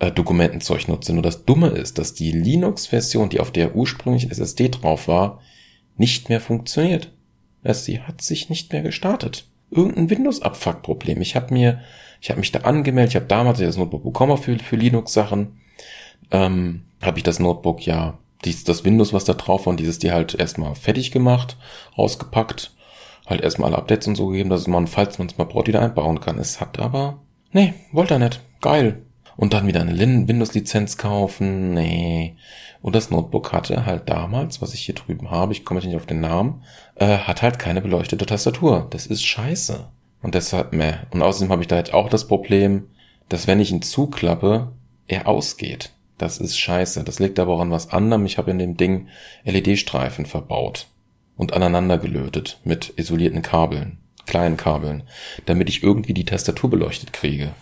[SPEAKER 1] äh, Dokumentenzeug nutze. Nur das Dumme ist, dass die Linux-Version, die auf der ursprünglichen SSD drauf war, nicht mehr funktioniert. Sie hat sich nicht mehr gestartet. Irgendein Windows-Abfuck-Problem. Ich habe mir, ich habe mich da angemeldet. Ich habe damals das Notebook bekommen für, für Linux-Sachen. Ähm, habe ich das Notebook ja dies, das Windows, was da drauf war, und dieses die halt erstmal fertig gemacht, rausgepackt, halt erstmal alle Updates und so gegeben, dass man, falls man es mal braucht, wieder einbauen kann. Es hat aber, nee, wollte er nicht. Geil. Und dann wieder eine Windows-Lizenz kaufen, nee. Und das Notebook hatte halt damals, was ich hier drüben habe, ich komme jetzt nicht auf den Namen, äh, hat halt keine beleuchtete Tastatur. Das ist scheiße. Und deshalb, meh. Und außerdem habe ich da jetzt auch das Problem, dass wenn ich ihn zuklappe, er ausgeht. Das ist scheiße. Das liegt aber auch an was anderem. Ich habe in dem Ding LED-Streifen verbaut und aneinander gelötet mit isolierten Kabeln, kleinen Kabeln, damit ich irgendwie die Tastatur beleuchtet kriege.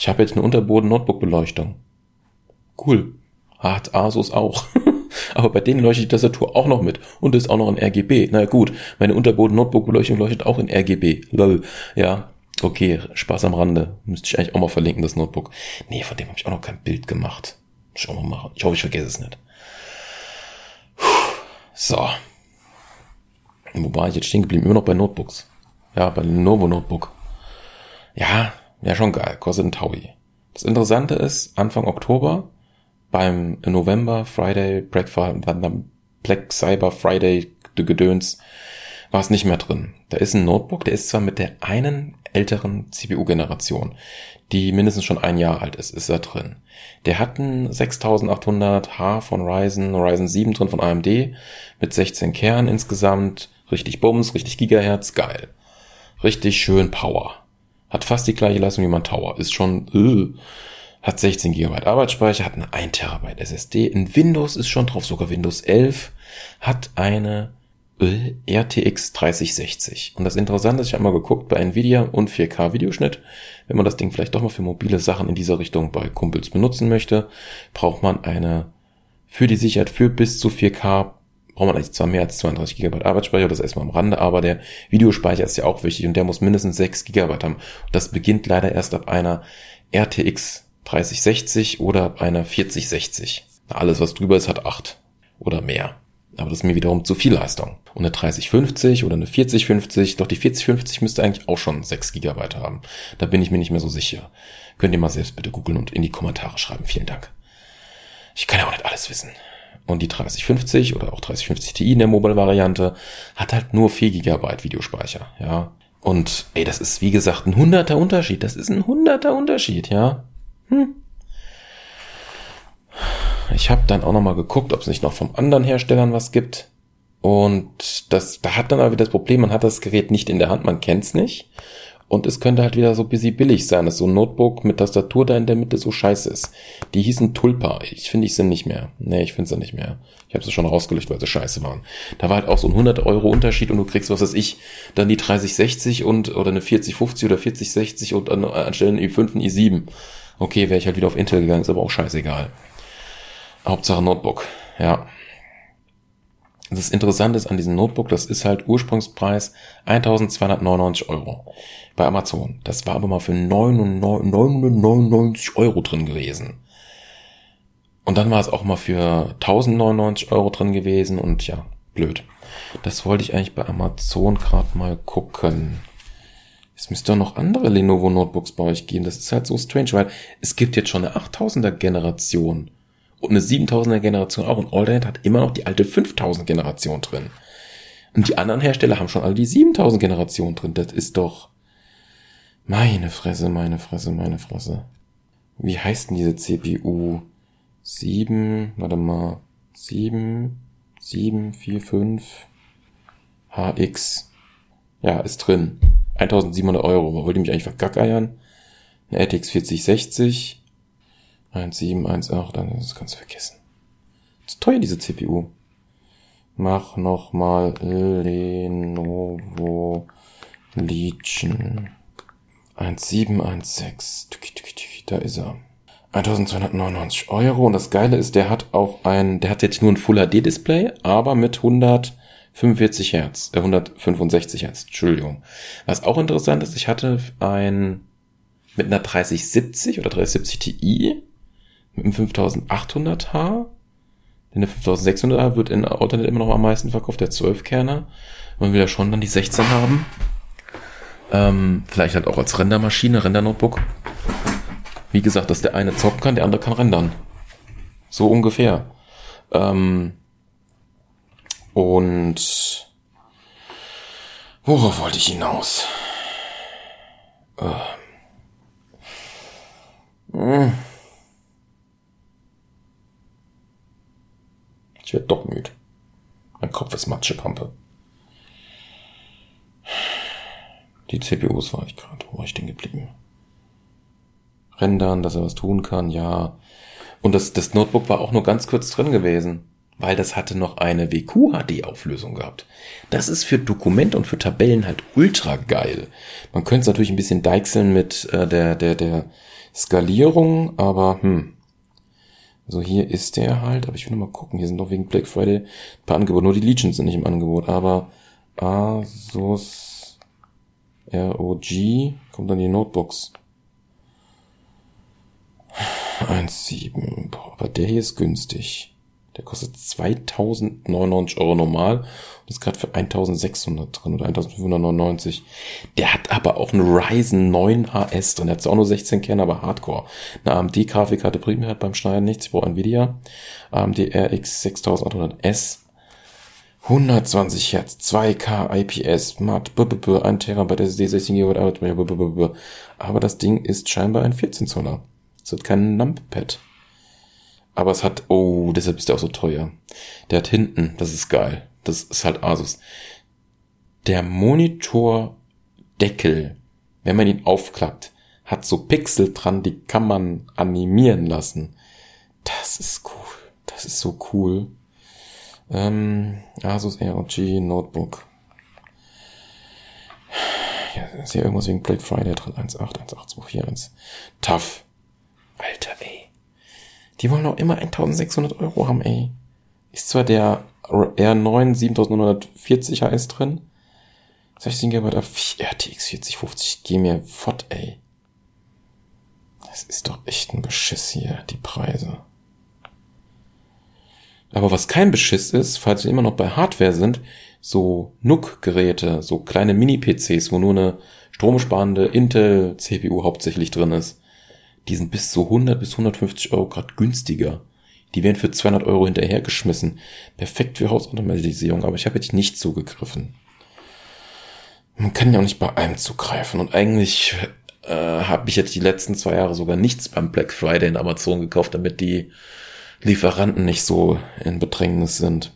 [SPEAKER 1] Ich habe jetzt eine Unterboden-Notebook-Beleuchtung. Cool. Hat Asus auch. aber bei denen leuchtet die Tastatur auch noch mit und ist auch noch in RGB. Na gut, meine Unterboden-Notebook-Beleuchtung leuchtet auch in RGB. Lol. Ja, okay, Spaß am Rande. Müsste ich eigentlich auch mal verlinken, das Notebook. Nee, von dem habe ich auch noch kein Bild gemacht. Schauen wir mal. Ich hoffe, ich vergesse es nicht. So. Wo war ich jetzt stehen geblieben? Immer noch bei Notebooks. Ja, bei Lenovo Notebook. Ja, ja, schon geil. Kostet ein Taui. Das Interessante ist, Anfang Oktober beim November Friday Black, Black Cyber Friday Gedöns war es nicht mehr drin. Da ist ein Notebook, der ist zwar mit der einen älteren CPU-Generation, die mindestens schon ein Jahr alt ist, ist da drin. Der hat einen 6800H von Ryzen, Ryzen 7 drin von AMD mit 16 Kernen insgesamt, richtig Bums, richtig Gigahertz, geil. Richtig schön Power. Hat fast die gleiche Leistung wie mein Tower, ist schon, äh, hat 16 GB Arbeitsspeicher, hat eine 1 TB SSD, in Windows ist schon drauf, sogar Windows 11, hat eine RTX 3060. Und das Interessante ist, ich habe mal geguckt bei Nvidia und 4K Videoschnitt. Wenn man das Ding vielleicht doch mal für mobile Sachen in dieser Richtung bei Kumpels benutzen möchte, braucht man eine für die Sicherheit für bis zu 4K braucht man eigentlich zwar mehr als 32 GB Arbeitsspeicher, das erstmal am Rande, aber der Videospeicher ist ja auch wichtig und der muss mindestens 6 GB haben. Das beginnt leider erst ab einer RTX 3060 oder ab einer 4060. Alles, was drüber ist, hat 8 oder mehr. Aber das ist mir wiederum zu viel Leistung. Und eine 3050 oder eine 4050, doch die 4050 müsste eigentlich auch schon 6 GB haben. Da bin ich mir nicht mehr so sicher. Könnt ihr mal selbst bitte googeln und in die Kommentare schreiben. Vielen Dank. Ich kann ja auch nicht alles wissen. Und die 3050 oder auch 3050 Ti in der Mobile-Variante hat halt nur 4 GB Videospeicher, ja. Und ey, das ist wie gesagt ein hunderter Unterschied. Das ist ein hunderter Unterschied, ja. Hm. Ich habe dann auch noch mal geguckt, ob es nicht noch vom anderen Herstellern was gibt. Und das, da hat dann aber wieder das Problem, man hat das Gerät nicht in der Hand, man kennt's nicht. Und es könnte halt wieder so busy billig sein, dass so ein Notebook mit Tastatur da in der Mitte so scheiße ist. Die hießen Tulpa. Ich finde, ich sind nicht mehr. Nee, ich finde sie nicht mehr. Ich habe sie schon rausgelöscht, weil sie scheiße waren. Da war halt auch so ein 100 Euro Unterschied und du kriegst, was weiß ich, dann die 3060 und, oder eine 4050 oder 4060 und an, anstelle ein i5 ein i7. Okay, wäre ich halt wieder auf Intel gegangen, ist aber auch scheißegal. Hauptsache Notebook, ja. Das Interessante ist an diesem Notebook, das ist halt Ursprungspreis 1299 Euro bei Amazon. Das war aber mal für 999 Euro drin gewesen. Und dann war es auch mal für 1099 Euro drin gewesen und ja, blöd. Das wollte ich eigentlich bei Amazon gerade mal gucken. Es müsste doch noch andere Lenovo Notebooks bei euch geben. Das ist halt so strange, weil es gibt jetzt schon eine 8000er Generation und eine 7000er Generation auch. Und Alternate hat immer noch die alte 5000 Generation drin. Und die anderen Hersteller haben schon alle die 7000 Generation drin. Das ist doch, meine Fresse, meine Fresse, meine Fresse. Wie heißt denn diese CPU? 7, warte mal, 7, 7, 4, 5, HX. Ja, ist drin. 1700 Euro. Wollt ihr mich eigentlich vergackeiern? Eine RTX 4060, 1718, dann das kannst du vergessen. Das ist teuer, diese CPU. Mach nochmal Lenovo Legion. 1716. Da ist er. 1299 Euro. Und das Geile ist, der hat auch ein, der hat jetzt nur ein Full HD Display, aber mit 145 Hertz, äh 165 Hertz, Entschuldigung. Was auch interessant ist, ich hatte ein, mit einer 3070 oder 3070 Ti mit dem 5800H. Denn der 5600H wird in Alternate immer noch am meisten verkauft, der 12-Kerner. Man will ja schon dann die 16 haben. Ähm, vielleicht halt auch als Rendermaschine, Render-Notebook. Wie gesagt, dass der eine zocken kann, der andere kann rendern. So ungefähr. Ähm, und worauf wollte ich hinaus? Äh. Hm. Ich werde doch müde. Mein Kopf ist Matschepampe. Die CPUs war ich gerade. Wo war ich denn geblieben? Rendern, dass er was tun kann, ja. Und das, das Notebook war auch nur ganz kurz drin gewesen, weil das hatte noch eine WQHD-Auflösung gehabt. Das ist für Dokument und für Tabellen halt ultra geil. Man könnte es natürlich ein bisschen deichseln mit äh, der, der, der Skalierung, aber hm, so, hier ist der halt, aber ich will noch mal gucken, hier sind doch wegen Black Friday ein paar Angebote. Nur die Legions sind nicht im Angebot, aber Asus ROG kommt dann die Notebooks. 1,7. Boah, aber der hier ist günstig. Der kostet 2099 Euro normal und ist gerade für 1600 drin oder 1599. Der hat aber auch einen Ryzen 9 HS drin. Der hat zwar auch nur 16 Kerne, aber Hardcore. Eine AMD-Grafikkarte bringt mir halt beim Schneiden nichts. Ich brauche Nvidia. AMD RX 6800S. 120 Hertz, 2K IPS, Matt, 1 Terabyte SSD, 16 GB, aber das Ding ist scheinbar ein 14 Zoller. Es hat kein Numpad. Aber es hat, oh, deshalb ist der auch so teuer. Der hat hinten, das ist geil. Das ist halt Asus. Der Monitordeckel, wenn man ihn aufklappt, hat so Pixel dran, die kann man animieren lassen. Das ist cool. Das ist so cool. Ähm, Asus ROG Notebook. Ja, ist hier irgendwas wegen Black Friday drin. 1818241. Tough. Alter, ey. Die wollen auch immer 1600 Euro haben, ey. Ist zwar der R9 7940 HS drin. 16 GB RTX 4050. Geh mir fort, ey. Das ist doch echt ein Beschiss hier, die Preise. Aber was kein Beschiss ist, falls wir immer noch bei Hardware sind, so NUC-Geräte, so kleine Mini-PCs, wo nur eine stromsparende Intel-CPU hauptsächlich drin ist, die sind bis zu 100 bis 150 Euro grad günstiger. Die werden für 200 Euro hinterhergeschmissen. Perfekt für Hausautomatisierung, aber ich habe jetzt nicht zugegriffen. Man kann ja auch nicht bei allem zugreifen. Und eigentlich äh, habe ich jetzt die letzten zwei Jahre sogar nichts beim Black Friday in Amazon gekauft, damit die Lieferanten nicht so in Bedrängnis sind.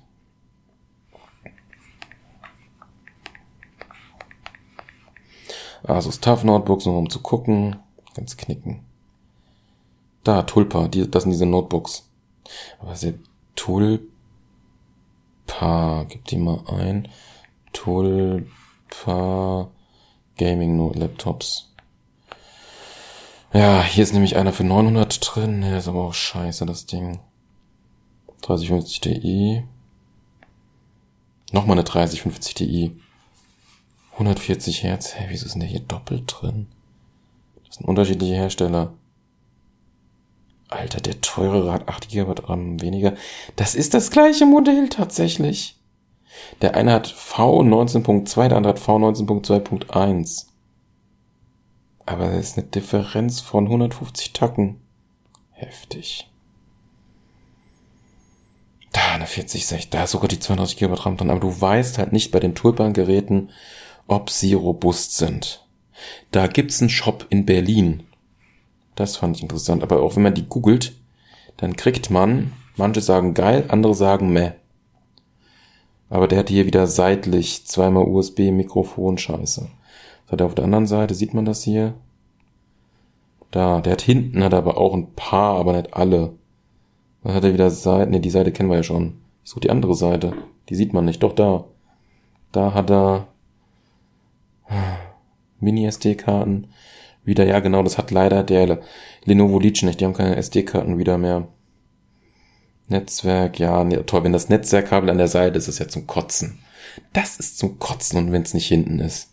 [SPEAKER 1] Asus TUF Notebooks, nur um zu gucken. Ganz knicken. Da, Tulpa, die, das sind diese Notebooks. Aber sie Tulpa, gib die mal ein. Tulpa Gaming Note Laptops. Ja, hier ist nämlich einer für 900 drin. Der ist aber auch scheiße, das Ding. 3050 Ti. Nochmal eine 3050 Ti. 140 Hertz. Hä, wieso ist denn der hier doppelt drin? Das sind unterschiedliche Hersteller. Alter, der teurere hat 8 GB RAM weniger. Das ist das gleiche Modell tatsächlich. Der eine hat V19.2, der andere hat V19.2.1. Aber das ist eine Differenz von 150 Tacken. Heftig. Da, eine 4060, da ist sogar die 32 GB RAM drin, aber du weißt halt nicht bei den Tulpan-Geräten, ob sie robust sind. Da gibt's einen Shop in Berlin. Das fand ich interessant, aber auch wenn man die googelt, dann kriegt man, manche sagen geil, andere sagen meh. Aber der hat hier wieder seitlich zweimal USB-Mikrofon, scheiße. Was hat er auf der anderen Seite? Sieht man das hier? Da, der hat hinten, hat aber auch ein paar, aber nicht alle. Dann hat er wieder Seite, ne, die Seite kennen wir ja schon. Ich suche die andere Seite. Die sieht man nicht. Doch da. Da hat er Mini-SD-Karten. Wieder, ja genau, das hat leider der Lenovo Legion nicht. Die haben keine SD-Karten wieder mehr. Netzwerk, ja, ne, toll, wenn das Netzwerkkabel an der Seite ist, ist ja zum Kotzen. Das ist zum Kotzen und wenn es nicht hinten ist.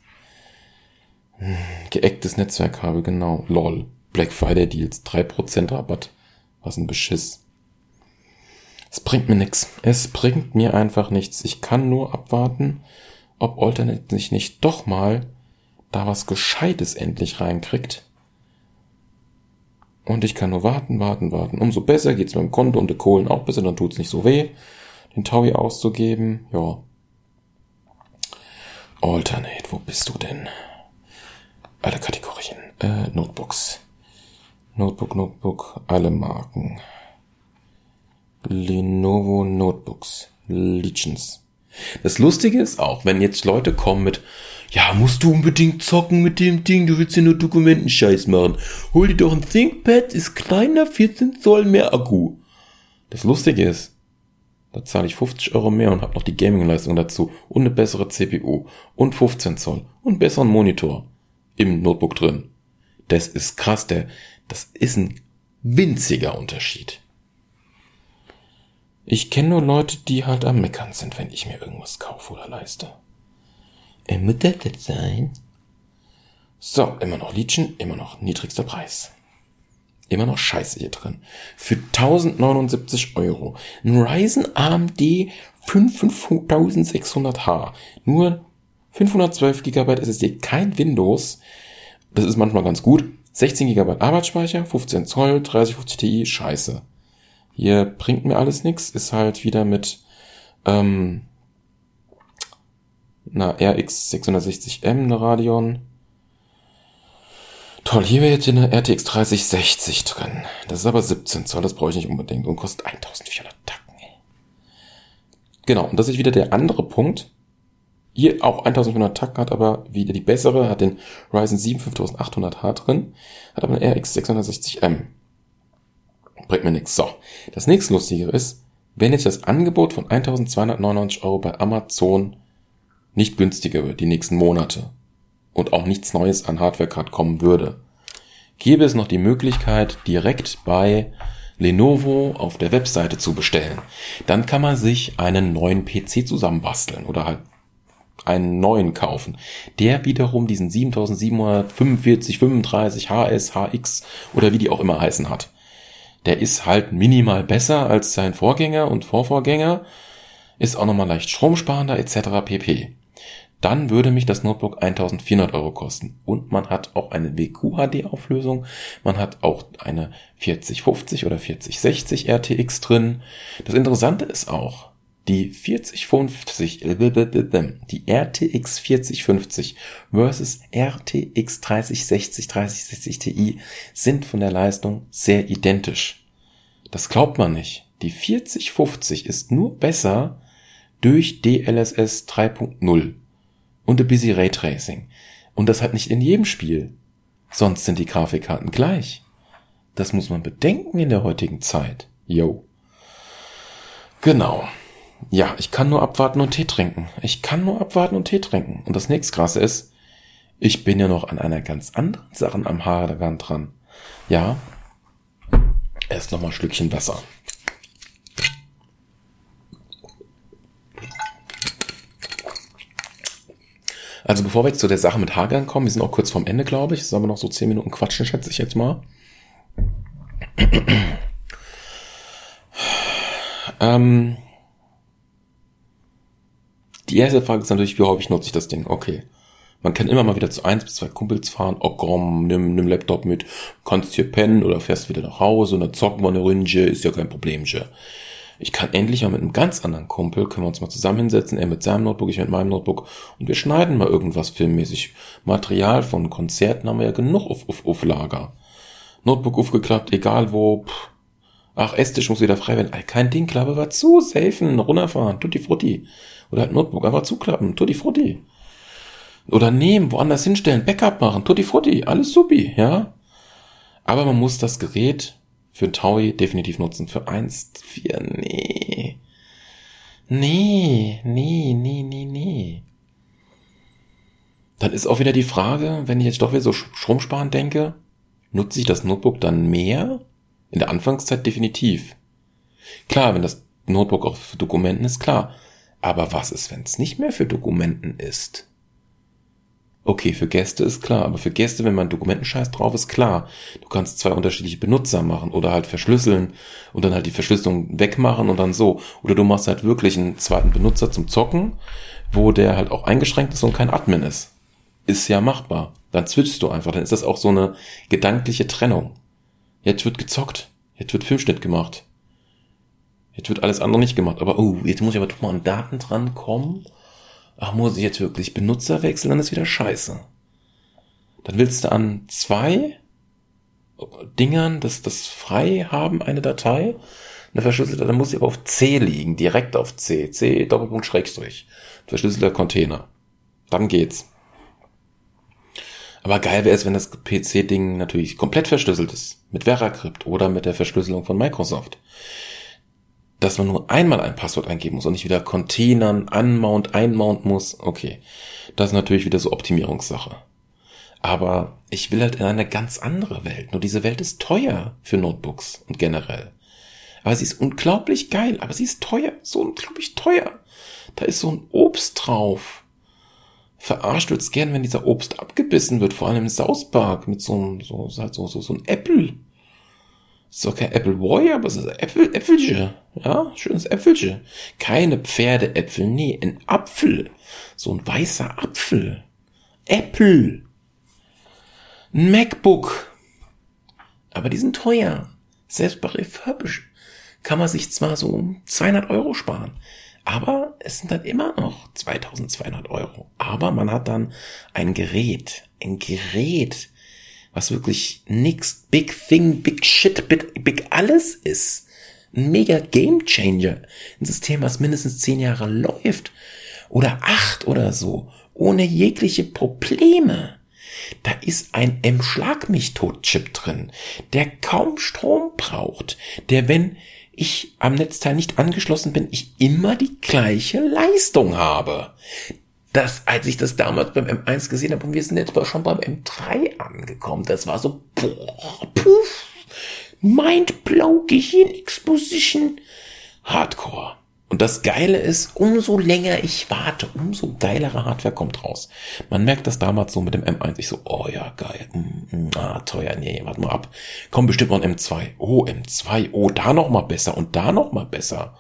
[SPEAKER 1] Hm, geecktes Netzwerkkabel, genau. Lol. Black Friday Deals, 3% Rabatt. Was ein Beschiss. Es bringt mir nichts. Es bringt mir einfach nichts. Ich kann nur abwarten, ob Alternate sich nicht doch mal da was Gescheites endlich reinkriegt. Und ich kann nur warten, warten, warten. Umso besser geht's meinem Konto und der Kohlen auch besser, dann tut's nicht so weh, den Taui auszugeben. Ja. Alternate, wo bist du denn? Alle Kategorien. Äh, Notebooks. Notebook, Notebook, alle Marken. Lenovo Notebooks. Legions. Das Lustige ist auch, wenn jetzt Leute kommen mit, ja, musst du unbedingt zocken mit dem Ding, du willst ja nur Dokumentenscheiß machen. Hol dir doch ein ThinkPad, ist kleiner, 14 Zoll mehr Akku. Das Lustige ist, da zahle ich 50 Euro mehr und habe noch die Gaming-Leistung dazu und eine bessere CPU und 15 Zoll und besseren Monitor im Notebook drin. Das ist krass, der, das ist ein winziger Unterschied. Ich kenne nur Leute, die halt am Meckern sind, wenn ich mir irgendwas kaufe oder leiste. Er das sein? So, immer noch Liedchen, immer noch niedrigster Preis. Immer noch Scheiße hier drin. Für 1079 Euro. Ein Ryzen AMD 5600H. Nur 512 GB SSD, kein Windows. Das ist manchmal ganz gut. 16 GB Arbeitsspeicher, 15 Zoll, 3050 Ti, scheiße. Hier bringt mir alles nix, ist halt wieder mit ähm, Na, RX 660M, eine Radeon. Toll, hier wäre jetzt eine RTX 3060 drin. Das ist aber 17 Zoll, das brauche ich nicht unbedingt und kostet 1400 Tacken. Genau, und das ist wieder der andere Punkt. Hier auch 1400 Tacken hat aber wieder die bessere, hat den Ryzen 7 5800H drin, hat aber eine RX 660M. Bringt mir nichts. So, das nächste Lustige ist, wenn jetzt das Angebot von 1299 Euro bei Amazon nicht günstiger wird die nächsten Monate und auch nichts Neues an Hardware-Card kommen würde, gäbe es noch die Möglichkeit, direkt bei Lenovo auf der Webseite zu bestellen. Dann kann man sich einen neuen PC zusammenbasteln oder halt einen neuen kaufen, der wiederum diesen 7745, 35 HS, HX oder wie die auch immer heißen hat. Der ist halt minimal besser als sein Vorgänger und Vorvorgänger, ist auch nochmal leicht stromsparender etc. pp dann würde mich das Notebook 1400 Euro kosten. Und man hat auch eine WQHD-Auflösung, man hat auch eine 4050 oder 4060 RTX drin. Das Interessante ist auch, die 4050, die RTX 4050 versus RTX 3060, 3060 Ti sind von der Leistung sehr identisch. Das glaubt man nicht. Die 4050 ist nur besser durch DLSS 3.0 und ein bisschen Raytracing. Und das hat nicht in jedem Spiel. Sonst sind die Grafikkarten gleich. Das muss man bedenken in der heutigen Zeit. Yo. Genau. Ja, ich kann nur abwarten und Tee trinken. Ich kann nur abwarten und Tee trinken. Und das nächste Krasse ist, ich bin ja noch an einer ganz anderen Sache am Haargan dran. Ja, erst noch mal ein Stückchen Wasser. Also bevor wir jetzt zu der Sache mit Hagan kommen, wir sind auch kurz vorm Ende, glaube ich. Sollen wir noch so zehn Minuten quatschen, schätze ich jetzt mal. ähm, die erste Frage ist natürlich, wie häufig nutze ich das Ding? Okay. Man kann immer mal wieder zu eins bis zwei Kumpels fahren. Oh komm, nimm, nimm Laptop mit, kannst hier pennen oder fährst wieder nach Hause und dann zocken wir eine Ründe, ist ja kein Problem. Ich kann endlich mal mit einem ganz anderen Kumpel, können wir uns mal zusammen hinsetzen, er mit seinem Notebook, ich mit meinem Notebook und wir schneiden mal irgendwas filmmäßig. Material von Konzerten haben wir ja genug auf, auf, auf Lager. Notebook aufgeklappt, egal wo. Pff. Ach, Esstisch muss wieder frei werden. Kein Ding, Klappe war zu, safen, runterfahren, tutti frutti. Oder halt Notebook einfach zuklappen, tutti frutti. Oder nehmen, woanders hinstellen, Backup machen, tutti frutti, alles supi, ja. Aber man muss das Gerät für Taui definitiv nutzen. Für 1,4, nee. Nee, nee, nee, nee, nee. Dann ist auch wieder die Frage, wenn ich jetzt doch wieder so stromsparen denke, nutze ich das Notebook dann mehr? In der Anfangszeit definitiv. Klar, wenn das Notebook auch für Dokumenten ist, klar. Aber was ist, wenn es nicht mehr für Dokumenten ist? Okay, für Gäste ist klar, aber für Gäste, wenn man Dokumentenscheiß drauf ist, klar. Du kannst zwei unterschiedliche Benutzer machen oder halt verschlüsseln und dann halt die Verschlüsselung wegmachen und dann so. Oder du machst halt wirklich einen zweiten Benutzer zum Zocken, wo der halt auch eingeschränkt ist und kein Admin ist. Ist ja machbar. Dann switchst du einfach. Dann ist das auch so eine gedankliche Trennung. Jetzt wird gezockt. Jetzt wird Filmschnitt gemacht. Jetzt wird alles andere nicht gemacht. Aber, oh, jetzt muss ich aber doch mal an Daten dran kommen ach, muss ich jetzt wirklich Benutzer wechseln, dann ist wieder scheiße. Dann willst du an zwei Dingern das, das frei haben, eine Datei, eine verschlüsselte, dann muss sie aber auf C liegen, direkt auf C, C, Doppelpunkt, Schrägstrich, verschlüsselter Container. Dann geht's. Aber geil wäre es, wenn das PC-Ding natürlich komplett verschlüsselt ist. Mit VeraCrypt oder mit der Verschlüsselung von Microsoft dass man nur einmal ein Passwort eingeben muss und nicht wieder Containern, Unmount, Einmount muss. Okay, das ist natürlich wieder so Optimierungssache. Aber ich will halt in eine ganz andere Welt. Nur diese Welt ist teuer für Notebooks und generell. Aber sie ist unglaublich geil, aber sie ist teuer, so unglaublich teuer. Da ist so ein Obst drauf. Verarscht wird's gern, wenn dieser Obst abgebissen wird, vor allem im South Park mit so einem, so, so, so, so ein Apple ist doch kein Apple Boy, aber es ist Äpfel, Äpfelche. Ja, schönes Äpfelche. Keine Pferdeäpfel, nee, ein Apfel. So ein weißer Apfel. Apple. Ein MacBook. Aber die sind teuer. Selbst bei Refurbish kann man sich zwar so 200 Euro sparen. Aber es sind dann immer noch 2200 Euro. Aber man hat dann ein Gerät, ein Gerät, was wirklich nix Big Thing, Big Shit, Big, big alles ist. Ein mega Game Changer. Ein System, was mindestens zehn Jahre läuft. Oder acht oder so. Ohne jegliche Probleme. Da ist ein M-Schlag mich tot Chip drin, der kaum Strom braucht, der wenn ich am Netzteil nicht angeschlossen bin, ich immer die gleiche Leistung habe. Das, als ich das damals beim M1 gesehen habe, und wir sind jetzt schon beim M3 angekommen, das war so, boah, puff, Mindblow, Gehirnexposition, Hardcore. Und das Geile ist, umso länger ich warte, umso geilere Hardware kommt raus. Man merkt das damals so mit dem M1. Ich so, oh ja, geil. Mm, mm, ah, teuer. Nee, warte mal ab. Kommt bestimmt noch ein M2. Oh, M2. Oh, da noch mal besser und da noch mal besser.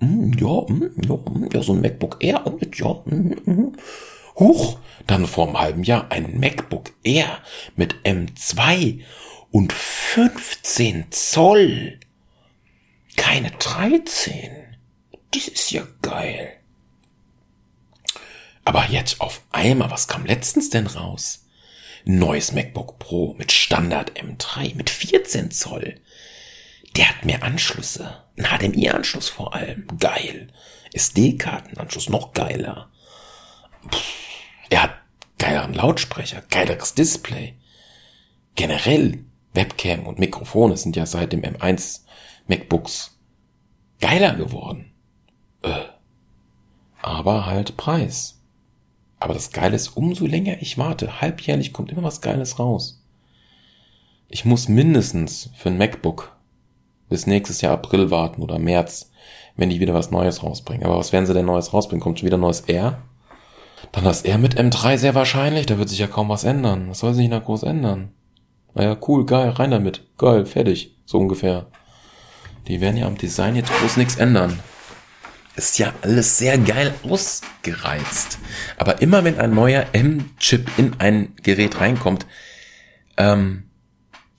[SPEAKER 1] Mm, ja, mm, ja, mm, ja, so ein MacBook Air. Ja. Huch, dann vor einem halben Jahr ein MacBook Air mit M2 und 15 Zoll. Keine 13. Das ist ja geil. Aber jetzt auf einmal, was kam letztens denn raus? Neues MacBook Pro mit Standard M3 mit 14 Zoll. Der hat mehr Anschlüsse. Ein HDMI-Anschluss vor allem. Geil. SD-Kartenanschluss noch geiler. er hat geileren Lautsprecher, geileres Display. Generell Webcam und Mikrofone sind ja seit dem M1 MacBooks geiler geworden. Äh. Aber halt Preis. Aber das Geile ist, umso länger ich warte, halbjährlich kommt immer was Geiles raus. Ich muss mindestens für ein MacBook bis nächstes Jahr April warten oder März, wenn die wieder was Neues rausbringen. Aber was werden sie denn Neues rausbringen? Kommt schon wieder neues R? Dann das R mit M3 sehr wahrscheinlich, da wird sich ja kaum was ändern. Was soll sich da groß ändern? Naja, cool, geil, rein damit. Geil, fertig. So ungefähr. Die werden ja am Design jetzt groß nichts ändern ist ja alles sehr geil ausgereizt. Aber immer wenn ein neuer M-Chip in ein Gerät reinkommt, ähm,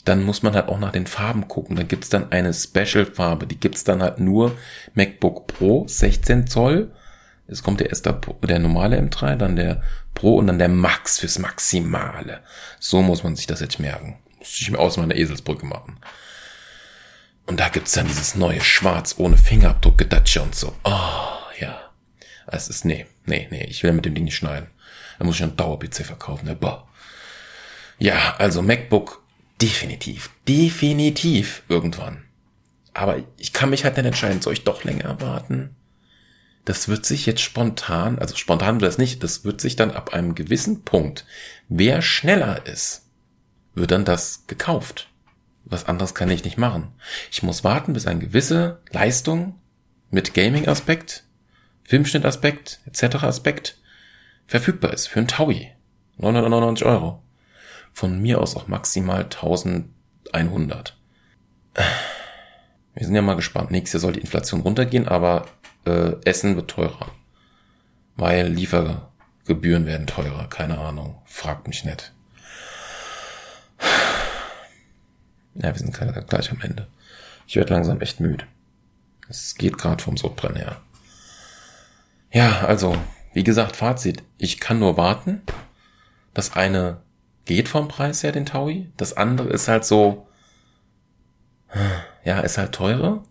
[SPEAKER 1] dann muss man halt auch nach den Farben gucken. Da gibt's dann eine Special-Farbe, die gibt's dann halt nur MacBook Pro 16 Zoll. Es kommt der erste, der normale M3, dann der Pro und dann der Max fürs Maximale. So muss man sich das jetzt merken. Muss ich mir aus meiner Eselsbrücke machen. Und da gibt's dann dieses neue Schwarz ohne Fingerabdruck, Gedatsche und so. Oh, ja. Es ist, nee, nee, nee, ich will mit dem Ding nicht schneiden. Da muss ich einen Dauer-PC verkaufen, ne? Boah. Ja, also MacBook definitiv, definitiv irgendwann. Aber ich kann mich halt nicht entscheiden, soll ich doch länger warten? Das wird sich jetzt spontan, also spontan wird das nicht, das wird sich dann ab einem gewissen Punkt, wer schneller ist, wird dann das gekauft. Was anderes kann ich nicht machen. Ich muss warten, bis eine gewisse Leistung mit Gaming-Aspekt, Filmschnitt-Aspekt, etc. Aspekt verfügbar ist für ein Taui. 999 Euro. Von mir aus auch maximal 1100. Wir sind ja mal gespannt. Nächstes Jahr soll die Inflation runtergehen, aber äh, Essen wird teurer. Weil Liefergebühren werden teurer. Keine Ahnung. Fragt mich nicht. Ja, wir sind gleich am Ende. Ich werde langsam echt müde. Es geht gerade vom Sodbrennen her. Ja, also, wie gesagt, Fazit. Ich kann nur warten. Das eine geht vom Preis her, den Taui. Das andere ist halt so, ja, ist halt teurer.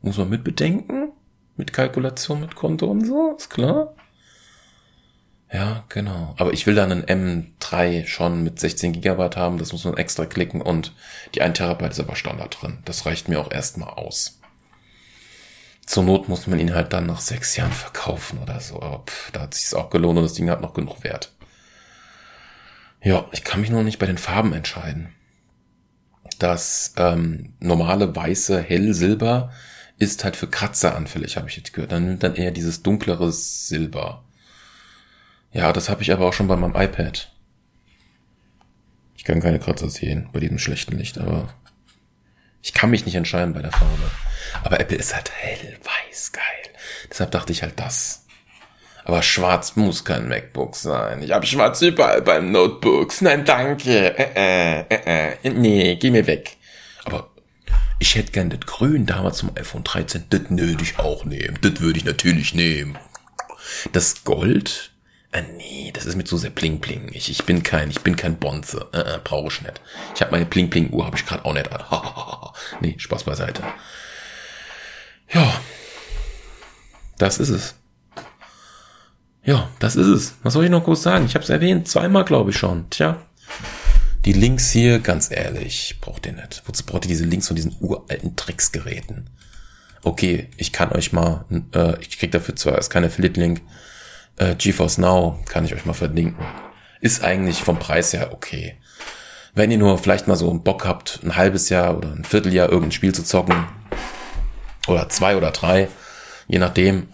[SPEAKER 1] Muss man mitbedenken. Mit Kalkulation, mit Konto und so, ist klar. Ja, genau. Aber ich will dann einen M3 schon mit 16 Gigabyte haben. Das muss man extra klicken und die 1 Terabyte ist aber Standard drin. Das reicht mir auch erstmal aus. Zur Not muss man ihn halt dann nach sechs Jahren verkaufen oder so. Aber pff, da hat sich's auch gelohnt und das Ding hat noch genug Wert. Ja, ich kann mich nur nicht bei den Farben entscheiden. Das ähm, normale weiße Hellsilber ist halt für Kratzer anfällig, habe ich jetzt gehört. Dann nimmt dann eher dieses dunklere Silber. Ja, das habe ich aber auch schon bei meinem iPad. Ich kann keine Kratzer sehen bei diesem schlechten Licht, aber ich kann mich nicht entscheiden bei der Farbe. Aber Apple ist halt hellweiß geil. Deshalb dachte ich halt das. Aber schwarz muss kein MacBook sein. Ich habe schwarz überall beim Notebooks. Nein, danke. Äh, äh, äh, äh. Nee, geh mir weg. Aber
[SPEAKER 2] Ich hätte gern das Grün damals zum iPhone 13. Das würde ich auch nehmen. Das würde ich natürlich nehmen. Das Gold? Äh, nee, das ist mir zu sehr bling bling. Ich, ich bin kein, ich bin kein Bonze. Äh, äh, brauche ich nicht. Ich habe meine bling bling Uhr, habe ich gerade auch nicht an. nee, Spaß beiseite. Ja, das ist es. Ja, das ist es. Was soll ich noch groß sagen? Ich habe es erwähnt, zweimal glaube ich schon. Tja. Die Links hier, ganz ehrlich, braucht ihr nicht. Wozu braucht ihr diese Links von diesen uralten Drecksgeräten? Okay, ich kann euch mal, äh, ich krieg dafür zwar erst keine Affiliate-Link, äh, GeForce Now kann ich euch mal verlinken. Ist eigentlich vom Preis her okay. Wenn ihr nur vielleicht mal so einen Bock habt, ein halbes Jahr oder ein Vierteljahr irgendein Spiel zu zocken, oder zwei oder drei, je nachdem,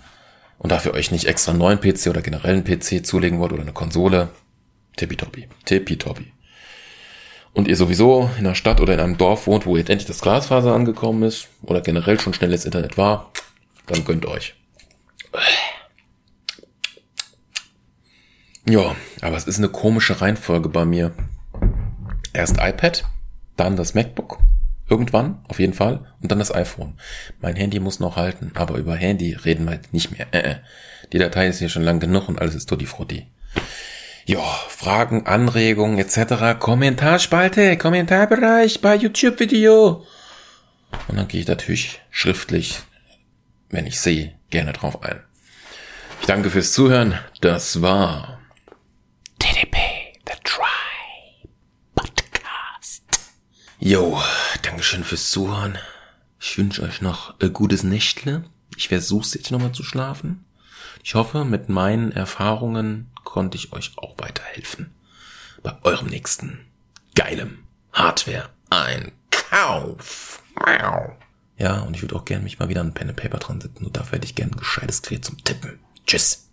[SPEAKER 2] und dafür euch nicht extra einen neuen PC oder generell einen PC zulegen wollt oder eine Konsole, tippitoppi, tippitoppi. Und ihr sowieso in einer Stadt oder in einem Dorf wohnt, wo jetzt endlich das Glasfaser angekommen ist oder generell schon schnelles Internet war, dann gönnt euch. Ja, aber es ist eine komische Reihenfolge bei mir. Erst iPad, dann das MacBook, irgendwann, auf jeden Fall, und dann das iPhone. Mein Handy muss noch halten, aber über Handy reden wir halt nicht mehr. Äh, äh. Die Datei ist hier schon lang genug und alles ist tutti frutti. Ja, Fragen, Anregungen etc. Kommentarspalte, Kommentarbereich bei YouTube-Video. Und dann gehe ich natürlich schriftlich, wenn ich sehe, gerne drauf ein. Ich danke fürs Zuhören. Das war TDP, The Try Podcast. Jo, Dankeschön fürs Zuhören. Ich wünsche euch noch ein gutes Nächtle. Ich versuche jetzt nochmal zu schlafen. Ich hoffe, mit meinen Erfahrungen konnte ich euch auch weiterhelfen. Bei eurem nächsten geilem Hardware-Einkauf. Ja, und ich würde auch gerne mich mal wieder an Pen and Paper dran setzen und dafür hätte ich gerne ein gescheites Gerät zum Tippen. Tschüss.